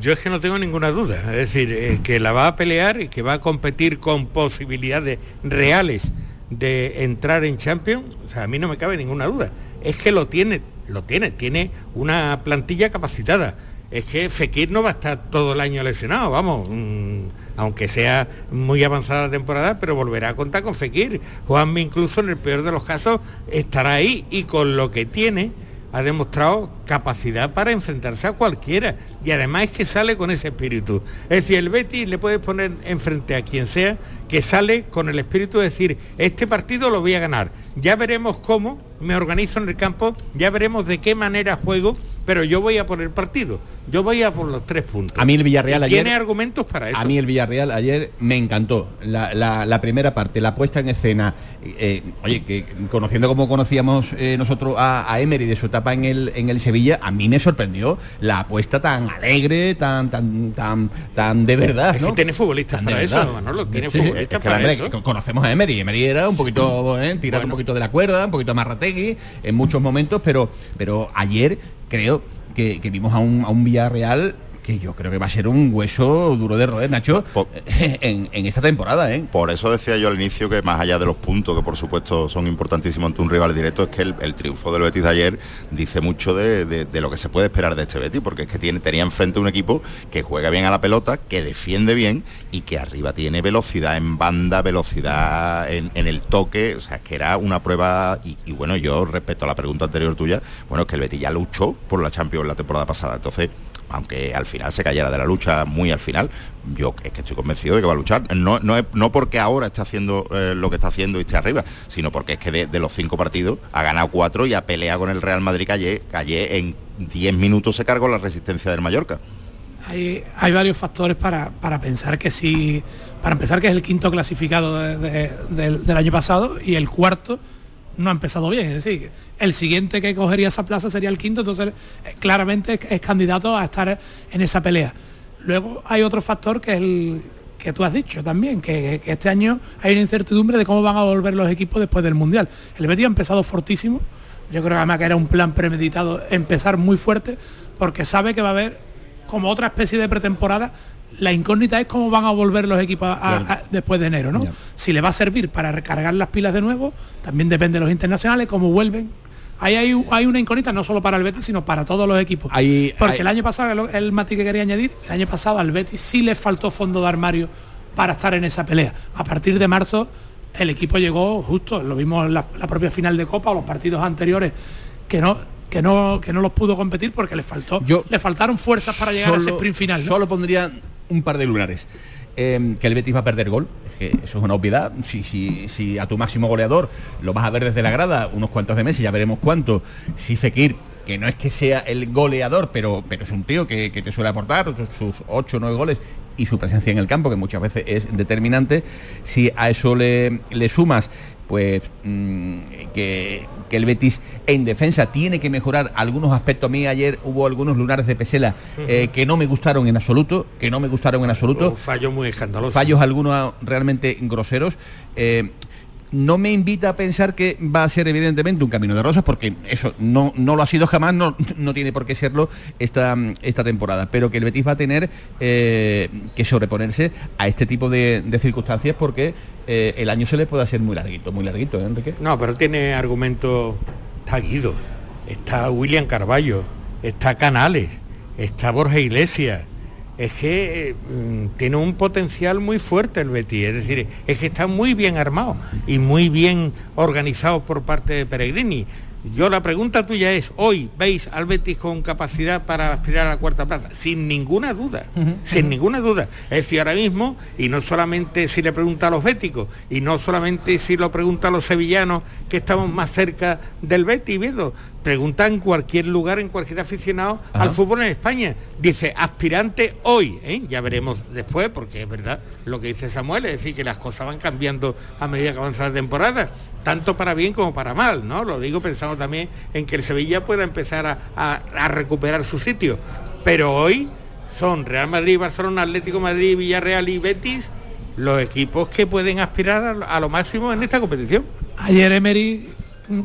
J: Yo es que no tengo ninguna duda. Es decir, que la va a pelear y que va a competir con posibilidades reales de entrar en Champions, o sea, a mí no me cabe ninguna duda. Es que lo tiene, lo tiene, tiene una plantilla capacitada. Es que Fekir no va a estar todo el año lesionado, vamos, mm, aunque sea muy avanzada la temporada, pero volverá a contar con Fekir. Juanmi incluso en el peor de los casos estará ahí y con lo que tiene ha demostrado capacidad para enfrentarse a cualquiera y además es que sale con ese espíritu. Es decir, el Betis le puede poner enfrente a quien sea que sale con el espíritu de decir, este partido lo voy a ganar. Ya veremos cómo me organizo en el campo, ya veremos de qué manera juego, pero yo voy a por el partido. Yo voy a por los tres puntos.
I: A mí el Villarreal ayer...
J: Tiene argumentos para eso.
I: A mí el Villarreal ayer me encantó. La, primera parte, la puesta en escena. Eh, oye, que conociendo como conocíamos eh, nosotros a, Emery de su etapa en el, en el Sevilla, a mí me sorprendió la apuesta tan alegre, tan tan tan tan de verdad.
J: ¿no? tiene futbolistas para eso, tiene futbolistas para eso.
I: Conocemos a Emery. Emery era un poquito, eh, tirar un poquito de la cuerda, un poquito más rategui en muchos momentos, pero, pero ayer creo que, vimos a un, a un Villarreal que yo creo que va a ser un hueso duro de roer, Nacho, en, esta temporada. ¿eh?
K: Por eso decía yo al inicio que más allá de los puntos, que por supuesto son importantísimos ante un rival directo, es que el, triunfo del Betis de ayer dice mucho de, lo que se puede esperar de este Betis, porque es que tiene, tenía enfrente un equipo que juega bien a la pelota, que defiende bien y que arriba tiene velocidad en banda, velocidad en, el toque, o sea, es que era una prueba, y, y, bueno, yo respecto a la pregunta anterior tuya, bueno, es que el Betis ya luchó por la Champions la temporada pasada, entonces aunque al final se cayera de la lucha muy al final, yo es que estoy convencido de que va a luchar. No, no, porque ahora está haciendo eh, lo que está haciendo y esté arriba, sino porque es que de, los cinco partidos ha ganado cuatro y ha peleado con el Real Madrid que ayer, en 10 minutos se cargó la resistencia del Mallorca.
L: Hay, varios factores para, pensar que sí, para empezar que es el quinto clasificado del año pasado y el cuarto no ha empezado bien. Es decir, el siguiente que cogería esa plaza sería el quinto, entonces eh, claramente es, candidato a estar en esa pelea. Luego hay otro factor que es el que tú has dicho también, que, este año hay una incertidumbre de cómo van a volver los equipos después del Mundial. El Betis ha empezado fortísimo, yo creo que además que era un plan premeditado empezar muy fuerte, porque sabe que va a haber como otra especie de pretemporada La incógnita es cómo van a volver los equipos después de enero, ¿no? Si le va a servir para recargar las pilas de nuevo, también depende de los internacionales, cómo vuelven. Ahí hay, hay, una incógnita no solo para el Betis, sino para todos los equipos. Porque el año pasado, el, el Mati que quería añadir, el año pasado al Betis sí le faltó fondo de armario para estar en esa pelea. A partir de marzo el equipo llegó justo, lo vimos en la, propia final de Copa o los partidos anteriores, que no, que no, que no los pudo competir porque le faltó, le faltaron fuerzas para llegar a ese sprint final.
I: Solo pondría un par de lunares. Em, que el Betis va a perder gol, que eso es una obviedad. Si, si, si, a tu máximo goleador lo vas a ver desde la grada unos cuantos de meses, ya veremos cuánto. Si Fekir, que no es que sea el goleador, pero, pero es un tío que, te suele aportar sus 8 o 9 goles y su presencia en el campo, que muchas veces es determinante, si a eso le, le sumas pues mm, que, el Betis en defensa tiene que mejorar algunos aspectos. A mí ayer hubo algunos lunares de Pesela eh, que no me gustaron en absoluto, que no me gustaron en absoluto.
J: fallos muy escandalosos.
I: Fallos algunos realmente groseros. Eh, no me invita a pensar que va a ser evidentemente un camino de rosas, porque eso no, no lo ha sido jamás, no, no tiene por qué serlo esta, esta temporada, pero que el Betis va a tener eh, que sobreponerse a este tipo de, circunstancias porque eh, el año se le puede hacer muy larguito, muy larguito, ¿eh, Enrique?
J: No, pero tiene argumento, está Guido, está William Carballo, está Canales, está Borja Iglesias, es que mm, tiene un potencial muy fuerte el Betis, es decir, es que está muy bien armado y muy bien organizado por parte de Peregrini. Yo la pregunta tuya es, hoy veis al Betis con capacidad para aspirar a la cuarta plaza, sin ninguna duda, sin ninguna duda. Es decir, ahora mismo, y no solamente si le pregunta a los béticos, y no solamente si lo pregunta a los sevillanos, que estamos más cerca del Betis, viendo, pregunta en cualquier lugar, en cualquier aficionado al fútbol en España. Dice, aspirante hoy, ¿eh? ya veremos después, porque es verdad lo que dice Samuel, es decir, que las cosas van cambiando a medida que avanza la temporada tanto para bien como para mal, ¿no? Lo digo pensando también en que el Sevilla pueda empezar a, recuperar su sitio. Pero hoy son Real Madrid, Barcelona, Atlético Madrid, Villarreal y Betis los equipos que pueden aspirar a, lo máximo en esta competición.
L: Ayer Emery mm,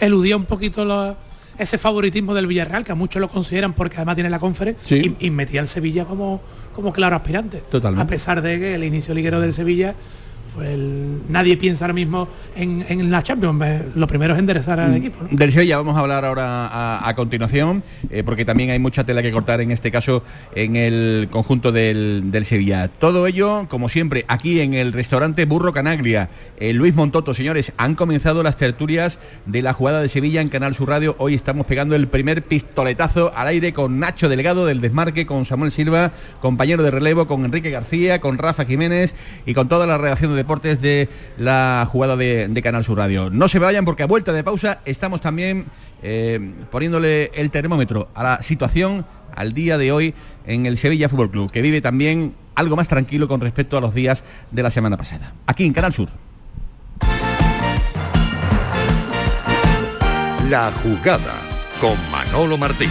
L: eludió un poquito ese favoritismo del Villarreal, que a muchos lo consideran porque además tiene la conferencia, y, metía al Sevilla como, como claro aspirante.
I: Totalmente.
L: A pesar de que el inicio liguero del Sevilla pues nadie piensa ahora mismo en, la Champions. Lo primero es enderezar al mm, equipo.
I: Del Sevilla vamos a hablar ahora a, continuación, eh, porque también hay mucha tela que cortar en este caso en el conjunto del, Sevilla. Todo ello, como siempre, aquí en el restaurante Burro Canaglia. Eh, Luis Montoto, señores, han comenzado las tertulias de la jugada de Sevilla en Canal Sur Radio. Hoy estamos pegando el primer pistoletazo al aire con Nacho Delgado del Desmarque, con Samuel Silva, compañero de relevo, con Enrique García, con Rafa Jiménez y con toda la redacción de deportes de la jugada de, Canal Sur Radio. No se vayan porque a vuelta de pausa estamos también eh, poniéndole el termómetro a la situación al día de hoy en el Sevilla Fútbol Club, que vive también algo más tranquilo con respecto a los días de la semana pasada. Aquí en Canal Sur.
F: La jugada con Manolo Martín.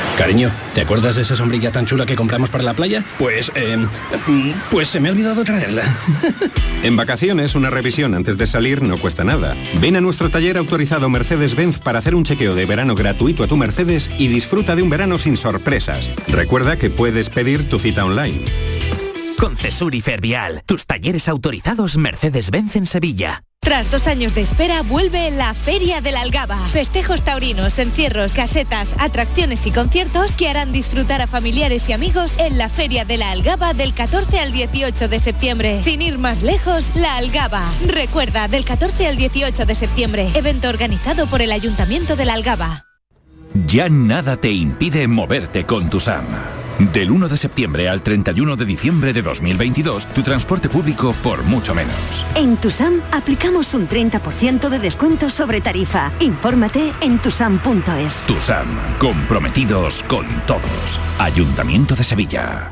R: Cariño, ¿te acuerdas de esa sombrilla tan chula que compramos para la playa? Pues, eh, pues se me ha olvidado traerla.
S: en vacaciones, una revisión antes de salir no cuesta nada. Ven a nuestro taller autorizado Mercedes-Benz para hacer un chequeo de verano gratuito a tu Mercedes y disfruta de un verano sin sorpresas. Recuerda que puedes pedir tu cita online.
T: Concesur y Fervial, tus talleres autorizados Mercedes-Benz en Sevilla.
U: Tras dos años de espera, vuelve la Feria de la Algaba. Festejos taurinos, encierros, casetas, atracciones y conciertos que harán disfrutar a familiares y amigos en la Feria de la Algaba del 14 al 18 de septiembre. Sin ir más lejos, la Algaba. Recuerda, del 14 al 18 de septiembre, evento organizado por el Ayuntamiento de la Algaba.
V: Ya nada te impide moverte con tu SAM. Del 1 de septiembre al 31 de diciembre de 2022, tu transporte público por mucho menos.
W: En Tusam aplicamos un 30% de descuento sobre tarifa. Infórmate en tusam.es.
V: Tusam, comprometidos con todos. Ayuntamiento de Sevilla.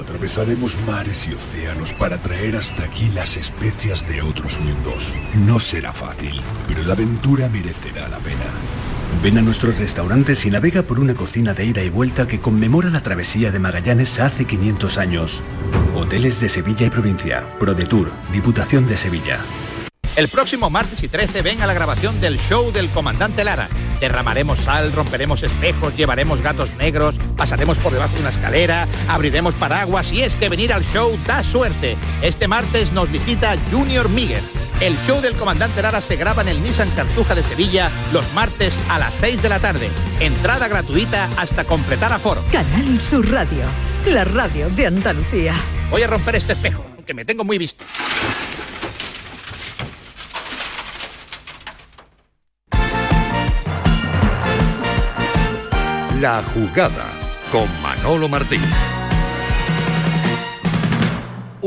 X: Atravesaremos mares y océanos para traer hasta aquí las especias de otros mundos. No será fácil, pero la aventura merecerá la pena.
Y: Ven a nuestros restaurantes y navega por una cocina de ida y vuelta que conmemora la travesía de Magallanes hace 500 años. Hoteles de Sevilla y provincia. ProDetour, Diputación de Sevilla.
M: El próximo martes y 13 ven a la grabación del show del comandante Lara. Derramaremos sal, romperemos espejos, llevaremos gatos negros, pasaremos por debajo de una escalera, abriremos paraguas y es que venir al show da suerte. Este martes nos visita Junior Miguel. El show del comandante Lara se graba en el Nissan Cartuja de Sevilla los martes a las 6 de la tarde. Entrada gratuita hasta completar aforo.
G: Canal Sur Radio, la radio de Andalucía.
M: Voy a romper este espejo, que me tengo muy visto.
F: La jugada con Manolo Martín.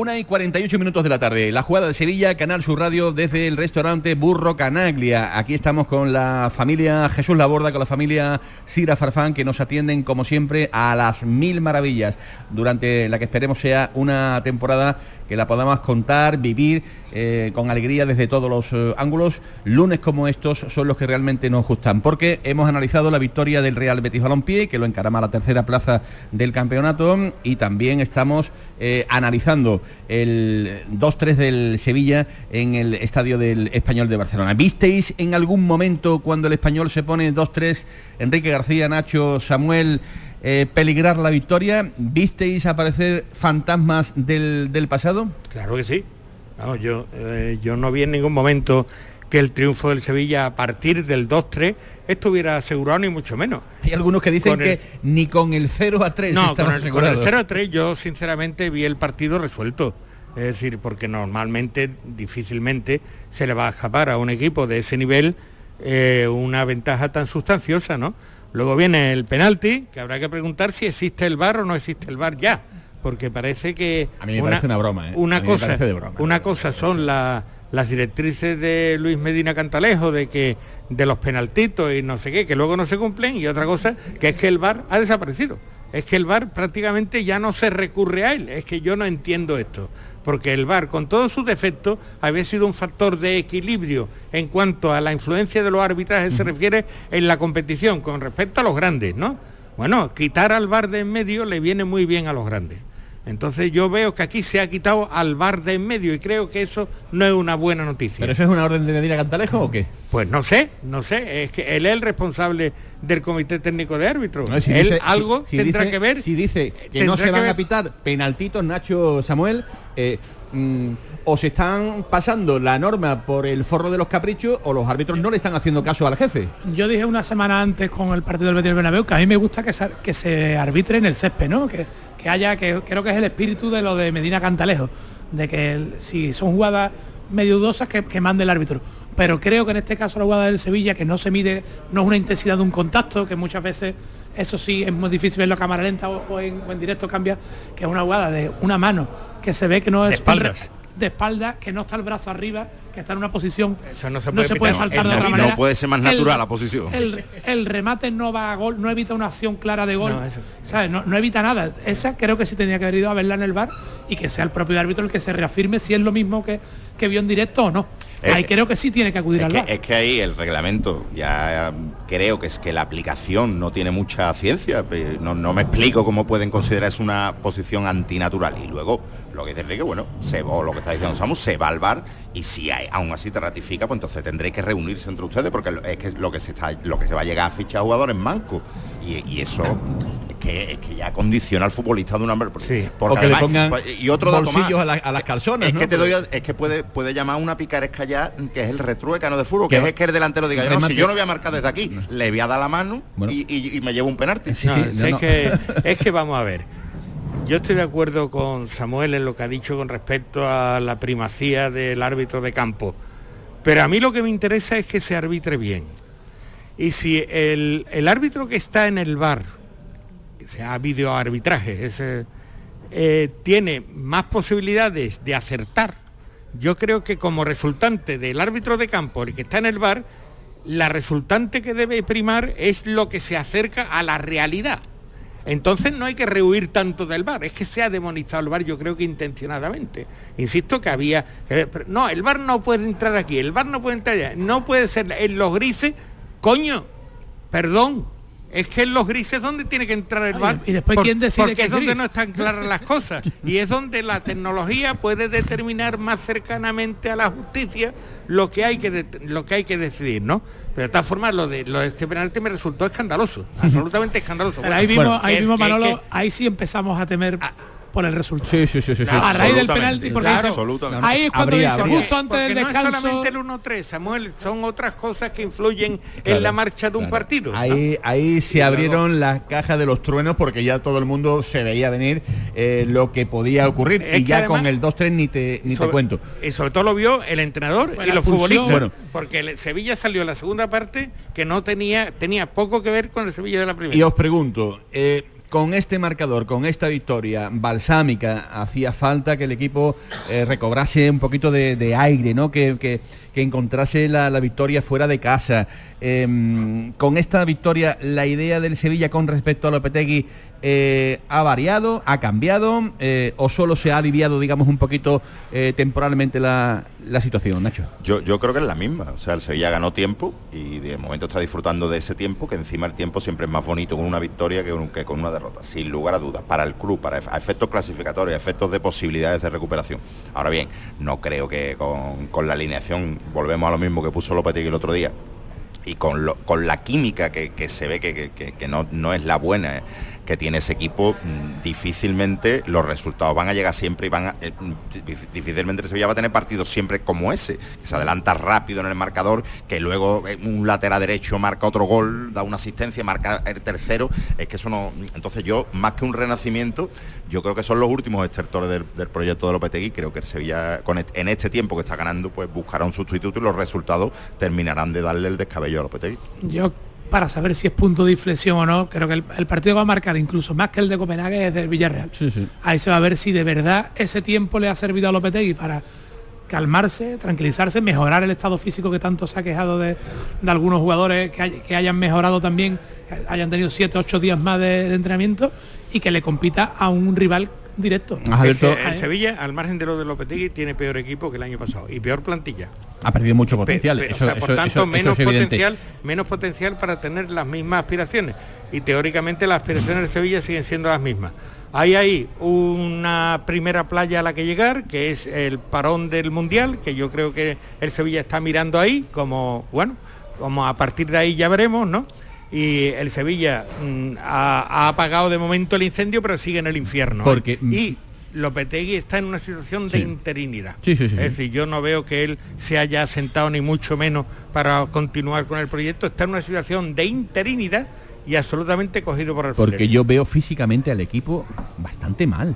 I: Una y 48 minutos de la tarde. La jugada de Sevilla, Canal Sur Radio, desde el restaurante Burro Canaglia. Aquí estamos con la familia Jesús Laborda, con la familia Sira Farfán, que nos atienden, como siempre, a las mil maravillas, durante la que esperemos sea una temporada que la podamos contar, vivir eh, con alegría desde todos los eh, ángulos. Lunes como estos son los que realmente nos gustan, porque hemos analizado la victoria del Real Betis Balompié, que lo encarama a la tercera plaza del campeonato, y también estamos eh, analizando el 2-3 del Sevilla en el estadio del Español de Barcelona. ¿Visteis en algún momento cuando el Español se pone 2-3, Enrique García, Nacho, Samuel, eh, peligrar la victoria? ¿Visteis aparecer fantasmas del, del pasado?
J: Claro que sí. Vamos, yo, eh, yo no vi en ningún momento que el triunfo del Sevilla a partir del 2-3 estuviera asegurado ni mucho menos.
I: Hay algunos que dicen
J: Con
I: que
J: el-
I: ni con el 0 a 3
J: No, con el, con el
I: asegurados.
J: 0 a 3 yo sinceramente vi el partido resuelto. Es decir, porque normalmente, difícilmente, se le va a escapar a un equipo de ese nivel eh, una ventaja tan sustanciosa, ¿no? Luego viene el penalti, que habrá que preguntar si existe el bar o no existe el bar ya. Porque parece que...
I: A mí me parece una broma, ¿eh?
J: Una cosa,
I: de broma.
J: una cosa son la- las directrices de Luis Medina Cantalejo de que de los penaltitos y no sé qué, que luego no se cumplen, y otra cosa que es que el VAR ha desaparecido. Es que el VAR prácticamente ya no se recurre a él. Es que yo no entiendo esto. Porque el VAR, con todos sus defectos, había sido un factor de equilibrio en cuanto a la influencia de los arbitrajes se refiere en la competición con respecto a los grandes, ¿no? Bueno, quitar al VAR de en medio le viene muy bien a los grandes. Entonces yo veo que aquí se ha quitado al VAR de en medio y creo que eso no es una buena noticia.
I: ¿Pero eso es una orden de Medina Cantalejo o qué?
J: Pues no sé, no sé. Es que él es el responsable del Comité Técnico de Árbitros.
I: No, si
J: él
I: dice-
J: algo
I: si- si
J: tendrá
I: dice-
J: que ver.
I: Si dice que no se
J: que
I: van a pitar penaltitos, Nacho Samuel, eh, mm, o se están pasando la norma por el forro de los caprichos o los árbitros no le están haciendo caso al jefe.
L: Yo dije una semana antes con el partido del Betis Bernabéu que a mí me gusta que se, que se arbitre en el césped, ¿no? Que, que haya, que creo que es el espíritu de lo de Medina Cantalejo, de que el- si son jugadas medio dudosas que, que mande el árbitro. Pero creo que en este caso la jugada del Sevilla, que no se mide, no es una intensidad de un contacto, que muchas veces eso sí es muy difícil verlo a cámara lenta o, o en, o en directo cambia, que es una jugada de una mano que se ve que no es
J: De espaldas.
L: de espalda, que no está el brazo arriba, que está en una posición
J: Eso no se
L: no
J: puede
L: se puede
J: pitar.
L: saltar de
J: No,
L: otra
J: no
L: manera.
K: puede ser más
L: El-
K: natural la posición.
L: El, el remate no va a gol, no evita una acción clara de gol.
J: No, eso-
L: ¿sabes? No, no evita nada. Esa creo que sí tenía que haber ido a verla en el bar y que sea el propio árbitro el que se reafirme si es lo mismo que, que vio en directo o no.
K: Es-
L: Ahí creo que sí tiene que acudir
K: Es
L: al
K: que,
L: bar.
K: es que ahí el reglamento, ya creo que es que la aplicación no tiene mucha ciencia. pe- No, no me explico cómo pueden considerar eso una posición antinatural. Y luego, lo que dice Enrique, bueno, se va, lo que está diciendo Samu, se va al bar y si hay- aún así te ratifica, pues entonces tendréis que reunirse entre ustedes porque es que lo que se está, lo que se va a llegar a fichar jugadores mancos. Y, y eso es que, es que ya condiciona al futbolista de una manera. porque- porque
I: O que le
K: además-
I: pongan
K: pues, y otro dato más.
I: bolsillos a, la- a las calzonas,
K: Es
I: ¿no?
K: que te
I: Porque-
K: doy, es que puede, puede llamar una picaresca ya, que es el retruécano de fútbol,
I: Que
K: es que el delantero diga, yo no, si yo no voy a marcar desde aquí, le voy a dar la mano y, y- y me llevo un penalti.
J: No, si es, Que, es que vamos a ver. Yo estoy de acuerdo con Samuel en lo que ha dicho con respecto a la primacía del árbitro de campo. Pero a mí lo que me interesa es que se arbitre bien. Y si el, el árbitro que está en el bar, que sea videoarbitraje, ese, eh, tiene más posibilidades de acertar, yo creo que como resultante del árbitro de campo, el que está en el bar, la resultante que debe primar es lo que se acerca a la realidad. Entonces no hay que rehuir tanto del bar, es que se ha demonizado el bar yo creo que intencionadamente. Insisto que había... eh, no, el bar no puede entrar aquí, el bar no puede entrar allá, no puede ser en los grises, coño, perdón. Es que en los grises donde tiene que entrar el bar.
L: y después, ¿quién decide
J: Porque
L: que
J: es
L: es
J: donde no están claras las cosas. Y es donde la tecnología puede determinar más cercanamente a la justicia lo que hay que de- lo que hay que decidir, ¿no? Pero de todas formas lo de lo de este penalti me resultó escandaloso, absolutamente escandaloso.
L: Pero ahí
J: Bueno,
L: ahí mismo Manolo,
J: que-
L: ahí sí empezamos a temer por el resultado.
I: Sí, sí, sí, sí. sí.
L: a raíz del penalti, porque
K: Claro,
L: dice-
K: absolutamente.
L: ahí es cuando
I: Habría,
L: dice,
I: habría.
L: justo antes
J: porque
L: del
J: no es
L: descanso.
J: solamente el 1-3, Samuel, son otras cosas que influyen
I: Claro,
J: en la marcha de un partido.
I: Ahí, ahí se
J: Y luego-
I: abrieron las cajas de los truenos porque ya todo el mundo se veía venir eh, lo que podía ocurrir.
J: Es
I: y ya
J: además-
I: con el 2-3 ni te, ni te cuento.
J: Y sobre todo lo vio el entrenador y los futbolistas.
I: Bueno.
J: Porque el Sevilla salió en la segunda parte que no tenía, tenía poco que ver con el Sevilla de la primera.
I: Y os pregunto, eh, con este marcador, con esta victoria balsámica, hacía falta que el equipo eh, recobrase un poquito de, aire, ¿no? Que, que- que encontrase la, la victoria fuera de casa. Em, con esta victoria, la idea del Sevilla con respecto a Lopetegui eh, ha variado, ha cambiado, eh, o solo se ha aliviado, digamos, un poquito eh, temporalmente la, situación, Nacho.
K: Yo, creo que es la misma. O sea, el Sevilla ganó tiempo y de momento está disfrutando de ese tiempo, que encima el tiempo siempre es más bonito con una victoria que, con una derrota, sin lugar a dudas, para el club, para efectos clasificatorios, efectos de posibilidades de recuperación. Ahora bien, no creo que con, la alineación, volvemos a lo mismo que puso Lopetegui el otro día, y con, la química que, se ve que, no, es la buena que tiene ese equipo, mm, difícilmente los resultados van a llegar siempre y van a, eh, mm, dif- difícilmente el Sevilla va a tener partidos siempre como ese, que se adelanta rápido en el marcador, que luego eh, un lateral derecho marca otro gol, da una asistencia, marca el tercero, es que eso no, entonces yo, más que un renacimiento, yo creo que son los últimos estertores del, proyecto de Lopetegui, creo que el Sevilla con et- en este tiempo que está ganando, pues buscará un sustituto y los resultados terminarán de darle el descabello a Lopetegui.
L: Yo, para saber si es punto de inflexión o no, creo que el, el partido va a marcar incluso más que el de Copenhague es del Villarreal. Ahí se va a ver si de verdad ese tiempo le ha servido a Lopetegui para calmarse, tranquilizarse, mejorar el estado físico que tanto se ha quejado de, de algunos jugadores que, hay- que hayan mejorado también, que hayan tenido 7, 8 días más de, de entrenamiento y que le compita a un rival directo.
J: El Sevilla, al margen de lo de Lopetegui, tiene peor equipo que el año pasado y peor plantilla.
I: Ha perdido mucho potencial.
J: pe- o
I: eso,
J: sea, por
I: eso-
J: tanto,
I: eso- eso
J: menos potencial, menos potencial para tener las mismas aspiraciones. Y teóricamente las aspiraciones de Sevilla siguen siendo las mismas. Hay ahí una primera playa a la que llegar, que es el parón del Mundial, que yo creo que el Sevilla está mirando ahí, como, bueno, como a partir de ahí ya veremos, ¿no? Y el Sevilla mm, ha, ha apagado de momento el incendio, pero sigue en el infierno. ¿eh?
I: Porque-
J: Y Lopetegui está en una situación de
I: Sí.
J: interinidad.
I: Sí, sí.
J: Es decir, yo no veo que él se haya sentado ni mucho menos para continuar con el proyecto. Está en una situación de interinidad y absolutamente cogido por el
I: Porque yo veo físicamente al equipo bastante mal.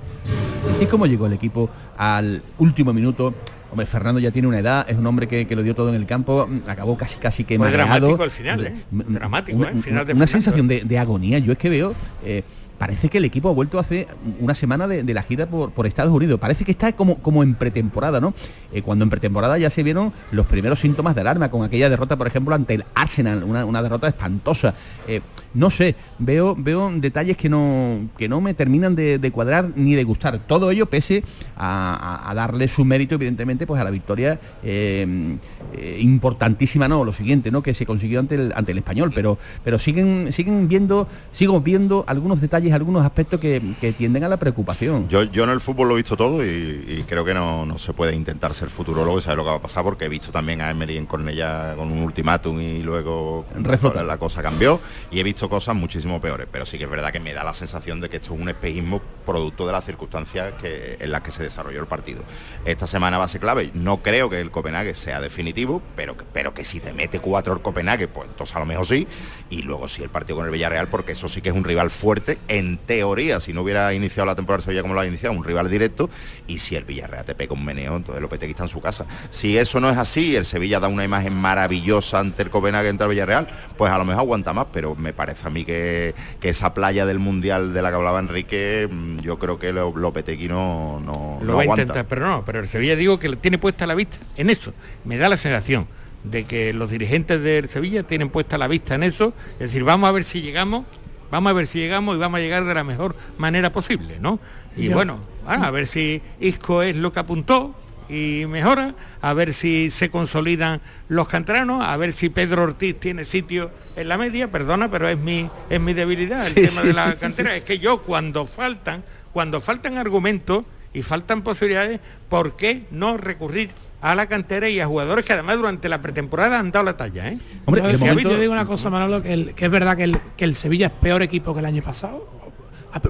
I: ¿Viste cómo llegó el equipo al último minuto? Hombre, Fernando ya tiene una edad, es un hombre que, que lo dio todo en el campo, mm, acabó casi casi que
J: Fue dramático el final, ¿eh?
I: Mm,
J: Dramático,
I: una,
J: ¿eh? Final de
I: una sensación de, de agonía. Yo es que veo, eh, parece que el equipo ha vuelto hace una semana de, de la gira por, por Estados Unidos. Parece que está como, como en pretemporada, ¿no? Eh, cuando en pretemporada ya se vieron los primeros síntomas de alarma con aquella derrota, por ejemplo, ante el Arsenal, una, una derrota espantosa. Eh, no sé, veo, veo detalles que no, que no me terminan de, de cuadrar ni de gustar. Todo ello pese a, a- a darle su mérito, evidentemente, pues a la victoria eh, eh, importantísima, no, lo siguiente, ¿no? Que se consiguió ante el, ante el español, pero, pero siguen, siguen viendo, sigo viendo algunos detalles, algunos aspectos que, que tienden a la preocupación.
K: Yo, yo en el fútbol lo he visto todo y, y creo que no, no se puede intentar ser futurólogo y saber lo que va a pasar porque he visto también a Emery en Cornella con un ultimátum y luego la, la cosa cambió y he visto cosas muchísimo peores, pero sí que es verdad que me da la sensación de que esto es un espejismo producto de las circunstancias que, en las que se desarrolló el partido. Esta semana va a ser clave. No creo que el Copenhague sea definitivo, pero, pero que si te mete cuatro el Copenhague, pues entonces a lo mejor sí. Y luego sí el partido con el Villarreal, porque eso sí que es un rival fuerte, en teoría, si no hubiera iniciado la temporada Sevilla como lo ha iniciado, un rival directo. Y si el Villarreal te pega un meneo, entonces Lopetegui está en su casa. Si eso no es así, el Sevilla da una imagen maravillosa ante el Copenhague entre el Villarreal, pues a lo mejor aguanta más, pero me parece a mí que, que esa playa del Mundial de la que hablaba Enrique, mm, yo creo que Lo- Lopetegui no, no,
J: Lo
K: no
J: va a intentar, pero no, pero el Sevilla digo que tiene puesta la vista en eso. Me da la sensación de que los dirigentes del Sevilla tienen puesta la vista en eso, es decir, vamos a ver si llegamos, Vamos a ver si llegamos y vamos a llegar de la mejor manera posible, ¿no? Y bueno, a ver si Isco es lo que apuntó, y mejora, a ver si se consolidan los canteranos, a ver si Pedro Ortiz tiene sitio en la media, perdona, pero es mi, es mi debilidad el tema de la cantera. Es que yo cuando faltan, cuando faltan argumentos y faltan posibilidades, ¿por qué no recurrir a la cantera y a jugadores que además durante la pretemporada han dado la talla? ¿eh?
L: Hombre, yo, digo una cosa, Manolo, que, que es verdad que el, que el Sevilla es peor equipo que el año pasado.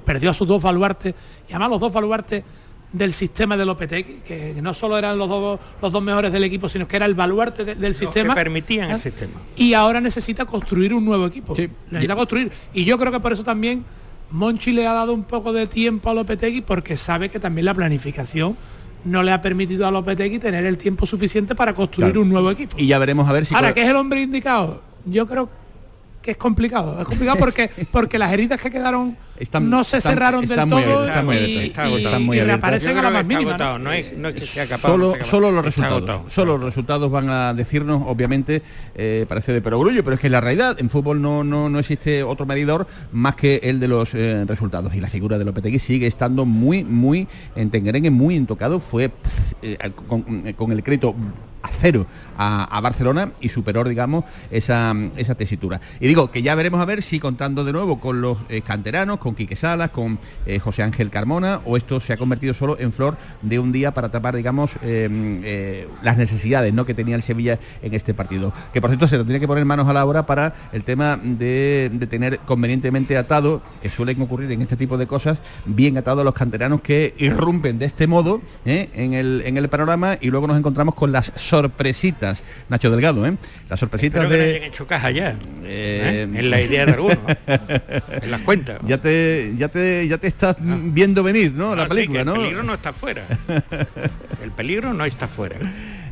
L: Perdió a sus dos baluartes y además los dos baluartes del sistema de Lopetegui, que no solo eran los dos, los dos mejores del equipo, sino que era el baluarte del sistema.
J: Que permitían el ¿eh? sistema.
L: Y ahora necesita construir un nuevo equipo. Necesita construir. Y yo creo que por eso también Monchi le ha dado un poco de tiempo a Lopetegui porque sabe que también la planificación no le ha permitido a Lopetegui tener el tiempo suficiente para construir un nuevo equipo.
I: Y ya veremos a ver si...
L: Ahora, ¿qué es el hombre indicado? Yo creo que es complicado. Es complicado porque, porque las heridas que quedaron no se cerraron del todo y, reaparecen a la más mínima.
J: ¿no? es, que sea capaz.
I: Solo, solo los resultados. solo los resultados van a decirnos, obviamente, eh, parece de perogrullo, pero es que la realidad en fútbol no, no, no existe otro medidor más que el de los eh, resultados. Y la figura de Lopetegui sigue estando muy, muy en tengerengue, muy intocado. Fue eh, con, el crédito a cero a, Barcelona y superó, digamos, esa, esa tesitura. Y digo que ya veremos a ver si contando de nuevo con los canteranos, con Quique Salas, con eh, José Ángel Carmona, o esto se ha convertido solo en flor de un día para tapar, digamos, eh, eh, las necesidades ¿no? que tenía el Sevilla en este partido. Que por cierto se lo tiene que poner manos a la obra para el tema de, tener convenientemente atado, que suelen ocurrir en este tipo de cosas, bien atado a los canteranos que irrumpen de este modo en, el, en el panorama y luego nos encontramos con las sorpresitas, Nacho Delgado, las sorpresitas
J: de... Que hecho caja ya, en la idea de algunos, en las cuentas.
I: Ya te ya te, ya te estás ah. viendo venir, ¿no? la película,
J: el
I: ¿no?
J: El peligro no está fuera. el peligro no está fuera.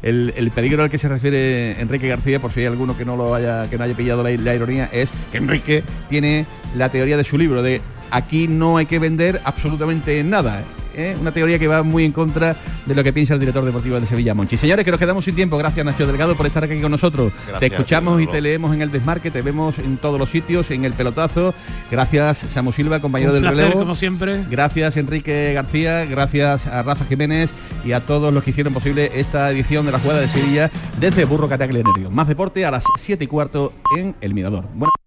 I: El, peligro al que se refiere Enrique García, por si hay alguno que no lo haya, que no haya pillado la, la ironía, es que Enrique tiene la teoría de su libro de aquí no hay que vender absolutamente nada. ¿eh? una teoría que va muy en contra de lo que piensa el director deportivo de Sevilla, Monchi. Señores, que nos quedamos sin tiempo. Gracias, Nacho Delgado, por estar aquí con nosotros. te escuchamos y te leemos en el desmarque, te vemos en todos los sitios, en el pelotazo. Gracias, Samu Silva, compañero del relevo.
L: como siempre.
I: Gracias, Enrique García. Gracias a Rafa Jiménez y a todos los que hicieron posible esta edición de la jugada de Sevilla desde Burro Cataclenerio. Más deporte a las 7 y cuarto en El Mirador. Bueno.